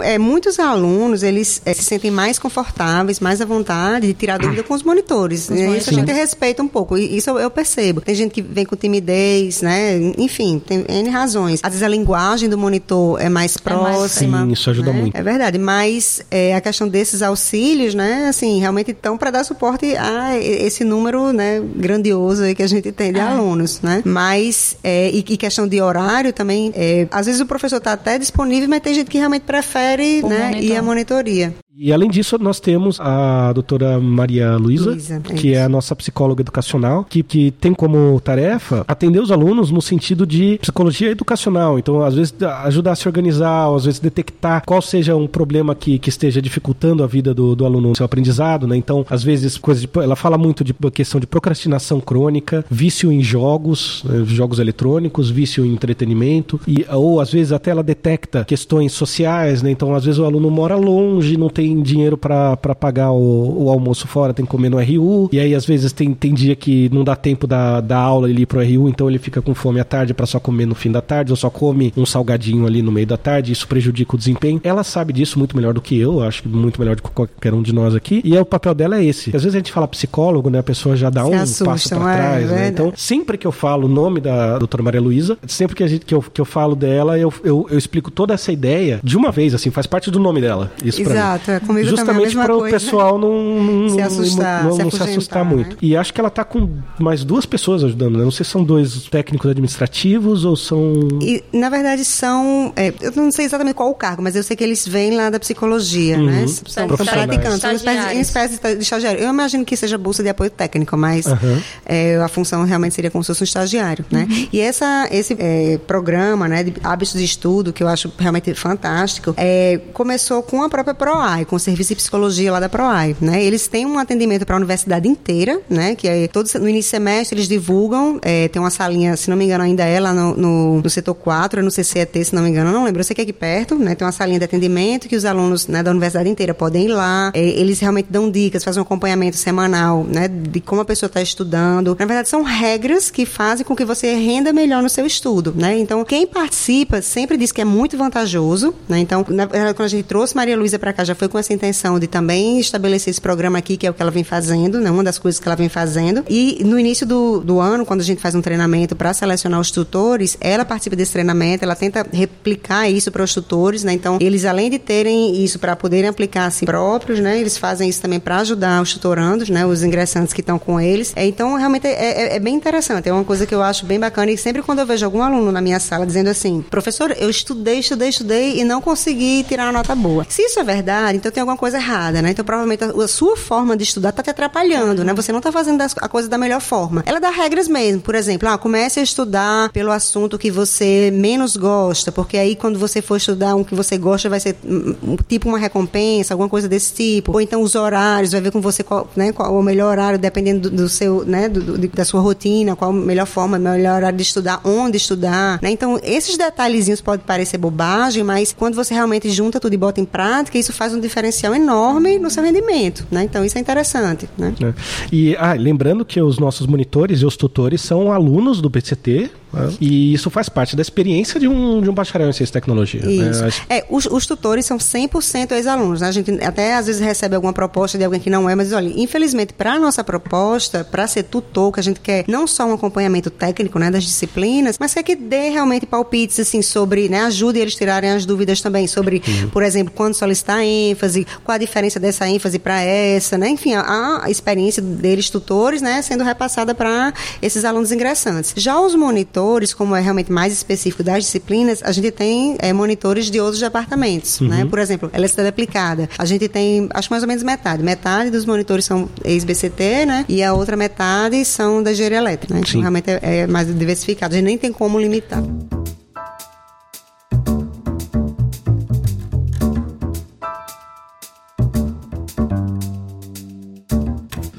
é, muitos alunos eles é, se sentem mais confortáveis, mais à vontade de tirar dúvida com os monitores. Né? Isso a gente respeita um pouco. Isso eu percebo. Tem gente que vem com timidez, né? Enfim, tem N razões. Às vezes a linguagem do monitor é mais próxima. Sim, isso ajuda né? muito. É verdade. Mas é, a questão desses auxílios, né? Assim, realmente estão para dar suporte a esse número né, grandioso aí que a gente tem de é. alunos, né? Mas, é, e, e, questão de horário também, é, às vezes o professor está até disponível, mas tem gente que realmente prefere prefere né, ir à monitoria. E além disso, nós temos a doutora Maria Luísa, é que é a nossa psicóloga educacional, que, que tem como tarefa atender os alunos no sentido de psicologia educacional. Então, às vezes, ajudar a se organizar, ou às vezes detectar qual seja um problema que, que esteja dificultando a vida do, do aluno no seu aprendizado, né? Então, às vezes, coisas ela fala muito de questão de procrastinação crônica, vício em jogos, né? jogos eletrônicos, vício em entretenimento, e, ou às vezes até ela detecta questões sociais, né? Então, às vezes o aluno mora longe, não tem tem dinheiro para pagar o, o, almoço fora, tem que comer no RU. E aí, às vezes, tem, tem dia que não dá tempo da, da aula ele ir pro RU, então ele fica com fome à tarde para só comer no fim da tarde, ou só come um salgadinho ali no meio da tarde, isso prejudica o desempenho. Ela sabe disso muito melhor do que eu, acho que muito melhor do que qualquer um de nós aqui. E é, o papel dela é esse. Às vezes a gente fala psicólogo, né? A pessoa já dá Se um assustam, passo para é, trás, é, né? Então, sempre que eu falo o nome da doutora Maria Luísa, sempre que, a gente, que, eu, que eu falo dela, eu, eu, eu explico toda essa ideia de uma vez, assim, faz parte do nome dela. Isso Exato, é comigo Justamente para o pessoal não, não, se assustar, não, não se, se assustar muito. Né? E acho que ela está com mais duas pessoas ajudando, né? Não sei se são dois técnicos administrativos ou são. E, na verdade, são. É, eu não sei exatamente qual o cargo, mas eu sei que eles vêm lá da psicologia, uhum. né? São, são praticantes, são espécie, em espécie de estagiário. Eu imagino que seja bolsa de apoio técnico, mas uhum. é, a função realmente seria como se fosse um estagiário, né? Uhum. E essa, esse é, programa, né, de hábitos de estudo, que eu acho realmente fantástico, é, começou com a própria PROAI PROAI, com o serviço de psicologia lá da PROAI, né? Eles têm um atendimento para a universidade inteira, né? Que é todos no início do semestre eles divulgam, é, tem uma salinha, se não me engano ainda é lá no, no, no setor 4, é no CCET, se não me engano, não lembro, eu sei que é aqui perto, né? Tem uma salinha de atendimento que os alunos né, da universidade inteira podem ir lá, é, eles realmente dão dicas, fazem um acompanhamento semanal, né? De como a pessoa está estudando. Na verdade, são regras que fazem com que você renda melhor no seu estudo, né? Então, quem participa sempre diz que é muito vantajoso, né? Então, na, quando a gente trouxe Maria Luísa para cá, já foi com essa intenção de também estabelecer esse programa aqui, que é o que ela vem fazendo, né? Uma das coisas que ela vem fazendo. E no início do, do ano, quando a gente faz um treinamento para selecionar os tutores, ela participa desse treinamento, ela tenta replicar isso para os tutores, né? Então, eles além de terem isso para poderem aplicar a si próprios, né? Eles fazem isso também para ajudar os tutorandos, né? Os ingressantes que estão com eles. É, então, realmente é, é, é, bem interessante. É uma coisa que eu acho bem bacana e sempre quando eu vejo algum aluno na minha sala dizendo assim, professor, eu estudei, estudei, estudei e não consegui tirar uma nota boa. Se isso é verdade, então tem alguma coisa errada, né? Então, provavelmente a, a sua forma de estudar está te atrapalhando, né? Você não está fazendo a coisa da melhor forma. Ela dá regras mesmo. Por exemplo, ah, comece a estudar pelo assunto que você menos gosta, porque aí quando você for estudar um que você gosta vai ser um, tipo uma recompensa, alguma coisa desse tipo. Ou então os horários, vai ver com você qual, né, qual o melhor horário, dependendo do, do seu, né, do, do, da sua rotina, qual a melhor forma, melhor horário de estudar, onde estudar, né? Então, esses detalhezinhos podem parecer bobagem, mas quando você realmente junta tudo e bota em prática, isso faz um diferencial enorme no seu rendimento, né? Então, isso é interessante, né? É. E, ah, lembrando que os nossos monitores e os tutores são alunos do BCT, né? e isso faz parte da experiência de um, de um bacharel em ciência e tecnologia. Né? Isso. Né? É, os, os, tutores são 100% ex-alunos. Né? A gente até às vezes recebe alguma proposta de alguém que não é, mas olha, infelizmente, para a nossa proposta, para ser tutor, que a gente quer não só um acompanhamento técnico né, das disciplinas, mas quer que dê realmente palpites assim, sobre, né, ajude eles a tirarem as dúvidas também sobre, uhum. por exemplo, quando solicitar ênfase, qual a diferença dessa ênfase para essa, né? Enfim, a, a experiência deles, tutores, né, sendo repassada para esses alunos ingressantes. Já os monitores, como é realmente mais específico das disciplinas, a gente tem é, monitores de outros departamentos, né? uhum. né? Por exemplo, eletricidade aplicada. A gente tem, acho mais ou menos metade. Metade dos monitores são ex-BCT, né? E a outra metade são da engenharia elétrica, né? Então, realmente é, é mais diversificado. A gente nem tem como limitar.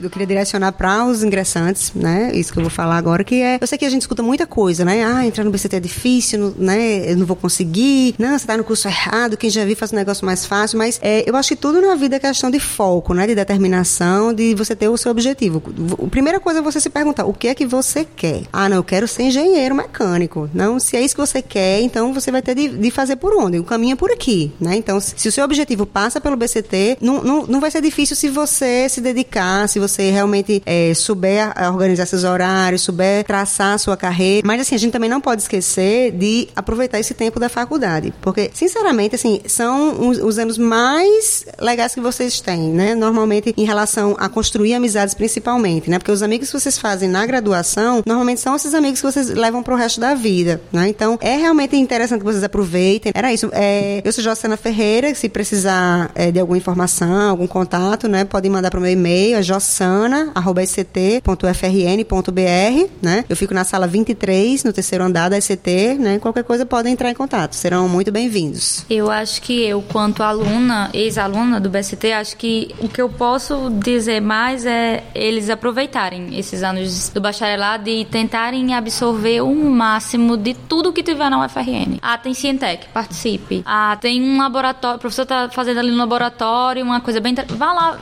Eu queria direcionar para os ingressantes, né? Isso que eu vou falar agora, que é. Eu sei que a gente escuta muita coisa, né? Ah, entrar no BCT é difícil, né? Eu não vou conseguir. Não, você está no curso errado. Quem já viu faz um negócio mais fácil. Mas é, eu acho que tudo na vida é questão de foco, né? De determinação, de você ter o seu objetivo. A primeira coisa é você se perguntar: o que é que você quer? Ah, não, eu quero ser engenheiro mecânico. Não, se é isso que você quer, então você vai ter de, de fazer por onde? O caminho é por aqui, né? Então, se o seu objetivo passa pelo BCT, não, não, não vai ser difícil se você se dedicar, se você você realmente é, souber organizar seus horários, souber traçar a sua carreira. Mas assim, a gente também não pode esquecer de aproveitar esse tempo da faculdade. Porque, sinceramente, assim, são os, os anos mais legais que vocês têm, né? Normalmente em relação a construir amizades principalmente, né? Porque os amigos que vocês fazem na graduação, normalmente são esses amigos que vocês levam pro resto da vida, né? Então, é realmente interessante que vocês aproveitem. Era isso. É, eu sou Jocena Ferreira, se precisar é, de alguma informação, algum contato, né? Podem mandar pro meu e-mail, é jossana sana@sct.frn.br, né? Eu fico na sala 23, no terceiro andar da SCT, né? Qualquer coisa podem entrar em contato. Serão muito bem-vindos. Eu acho que eu, quanto aluna, ex-aluna do BST, acho que o que eu posso dizer mais é eles aproveitarem esses anos do bacharelado e tentarem absorver o máximo de tudo que tiver na UFRN. Ah, tem Cientec, participe. Ah, tem um laboratório, o professor tá fazendo ali no laboratório uma coisa bem... Vá lá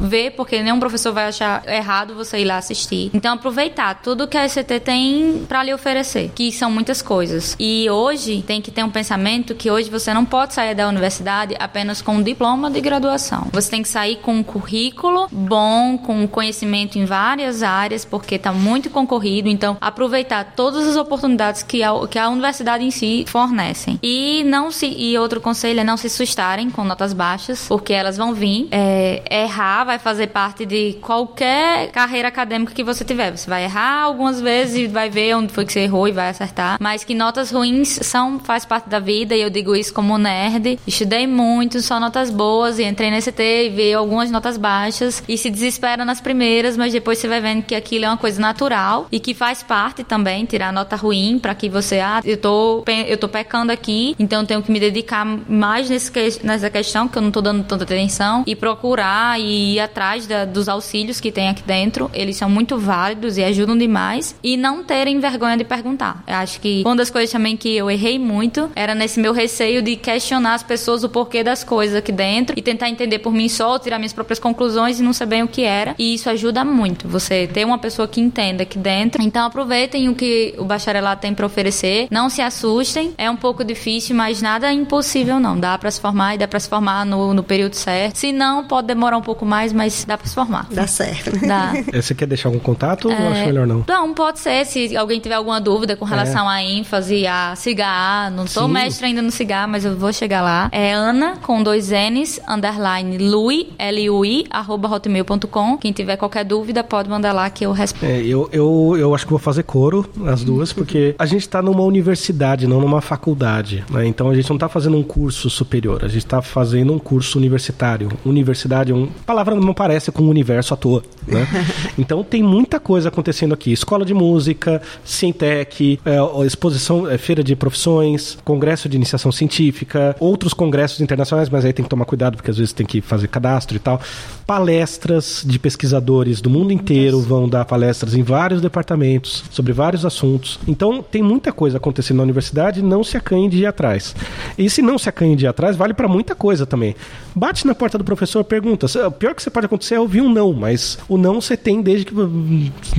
ver, porque nenhum professor vai achar errado você ir lá assistir. Então, aproveitar tudo que a ECT tem para lhe oferecer, que são muitas coisas. E hoje tem que ter um pensamento que hoje você não pode sair da universidade apenas com um diploma de graduação. Você tem que sair com um currículo bom, com conhecimento em várias áreas, porque está muito concorrido. Então, aproveitar todas as oportunidades que a, que a universidade em si fornecem. E não se e outro conselho é não se assustarem com notas baixas, porque elas vão vir. É, errar vai fazer parte de qualquer carreira acadêmica que você tiver. Você vai errar algumas vezes e vai ver onde foi que você errou e vai acertar. Mas que notas ruins são, faz parte da vida, e eu digo isso como nerd. Estudei muito, só notas boas, e entrei nesse T e vi algumas notas baixas, e se desespera nas primeiras, mas depois você vai vendo que aquilo é uma coisa natural e que faz parte também, tirar nota ruim para que você, ah, eu tô, eu tô pecando aqui, então eu tenho que me dedicar mais nesse, nessa questão, que eu não tô dando tanta atenção, e procurar e ir atrás da, dos auxílios que tem aqui dentro. Eles são muito válidos e ajudam demais. E não terem vergonha de perguntar. Eu acho que uma das coisas também que eu errei muito era nesse meu receio de questionar as pessoas o porquê das coisas aqui dentro e tentar entender por mim só, tirar minhas próprias conclusões e não saber o que era. E isso ajuda muito, você ter uma pessoa que entenda aqui dentro. Então aproveitem o que o bacharelado tem para oferecer. Não se assustem. É um pouco difícil, mas nada é impossível não. Dá para se formar e dá para se formar no, no período certo. Se não, pode demorar um pouco mais, mas dá para se formar. Dá certo. Dá. Você quer deixar algum contato é... ou acho melhor não? Não, pode ser. Se alguém tiver alguma dúvida com relação é. à ênfase, a cigar, não sou Sim. mestre ainda no cigar, mas eu vou chegar lá. É Ana, com dois N's, underline, Lui, L-U-I, arroba hotmail.com. Quem tiver qualquer dúvida, pode mandar lá que eu respondo. É, eu, eu, eu acho que vou fazer coro, as duas, porque a gente está numa universidade, não numa faculdade. Né? Então a gente não está fazendo um curso superior, a gente está fazendo um curso universitário. Universidade, um, a palavra não parece com o universo à toa. Né? então tem muita coisa acontecendo aqui. Escola de música, Sintec, é, exposição, é, feira de profissões, congresso de iniciação científica, outros congressos internacionais, mas aí tem que tomar cuidado porque às vezes tem que fazer cadastro e tal. Palestras de pesquisadores do mundo inteiro vão dar palestras em vários departamentos sobre vários assuntos. Então tem muita coisa acontecendo na universidade, não se acanhe de ir atrás. E se não se acanhe de ir atrás, vale para muita coisa também. Bate na porta do professor, pergunta. O pior que você pode acontecer é ouvir um não, mas o não você tem desde que.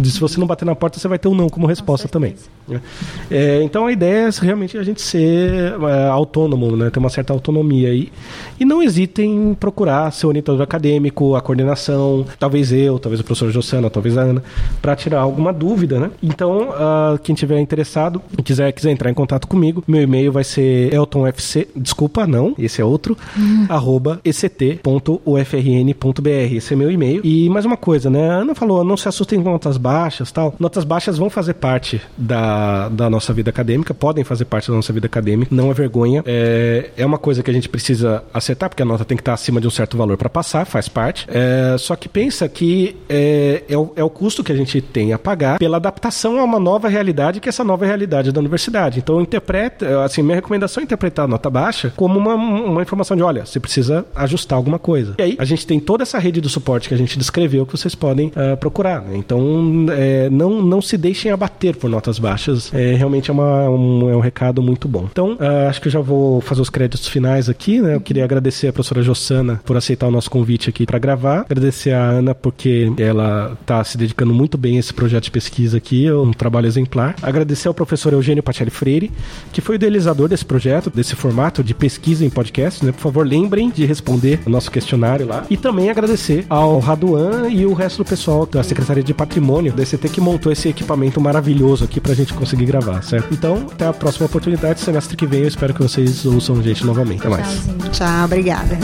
Se você não bater na porta, você vai ter um não como resposta também. É, então a ideia é realmente a gente ser é, autônomo, né? ter uma certa autonomia aí. E não hesitem em procurar seu orientador acadêmico, a coordenação, talvez eu, talvez o professor Jossana, talvez a Ana, para tirar alguma dúvida, né? Então, uh, quem tiver interessado e quiser, quiser entrar em contato comigo, meu e-mail vai ser eltonfc, desculpa, não, esse é outro, hum. arroba ect.ufrn.br. Esse é meu e-mail. E mais uma coisa, né? A Ana falou, não se assustem com notas baixas tal. Notas baixas vão fazer parte da, da nossa vida acadêmica, podem fazer parte da nossa vida acadêmica, não é vergonha. É, é uma coisa que a gente precisa acertar, porque a nota tem que estar acima de um certo valor para passar, faz parte. É, só que pensa que é, é, o, é o custo que a gente tem a pagar pela adaptação a uma nova realidade, que é essa nova realidade da universidade. Então, interpreta, assim, minha recomendação é interpretar a nota baixa como uma, uma informação de, olha, você precisa ajustar alguma coisa. E aí, a gente tem toda essa rede do suporte que a gente descreveu que vocês podem uh, procurar. Né? Então, é, não, não se deixem abater por notas baixas. É, realmente é, uma, um, é um recado muito bom. Então, uh, acho que eu já vou fazer os créditos finais aqui, né? Eu queria agradecer a professora Jossana por aceitar o nosso convite aqui para gravar. Agradecer a Ana porque ela está se dedicando muito bem a esse projeto de pesquisa aqui, é um trabalho exemplar. Agradecer ao professor Eugênio Patelli Freire, que foi o idealizador desse projeto, desse formato de pesquisa em podcast, né? Por favor, lembrem de responder o nosso questionário lá. E também agradecer ao Raduan e o resto do pessoal da Secretaria de Patrimônio da CT que montou esse equipamento maravilhoso aqui pra gente conseguir gravar, certo? Então, até a próxima oportunidade, semestre que vem, eu espero que vocês ouçam a gente novamente. Até mais. Tchau, obrigada.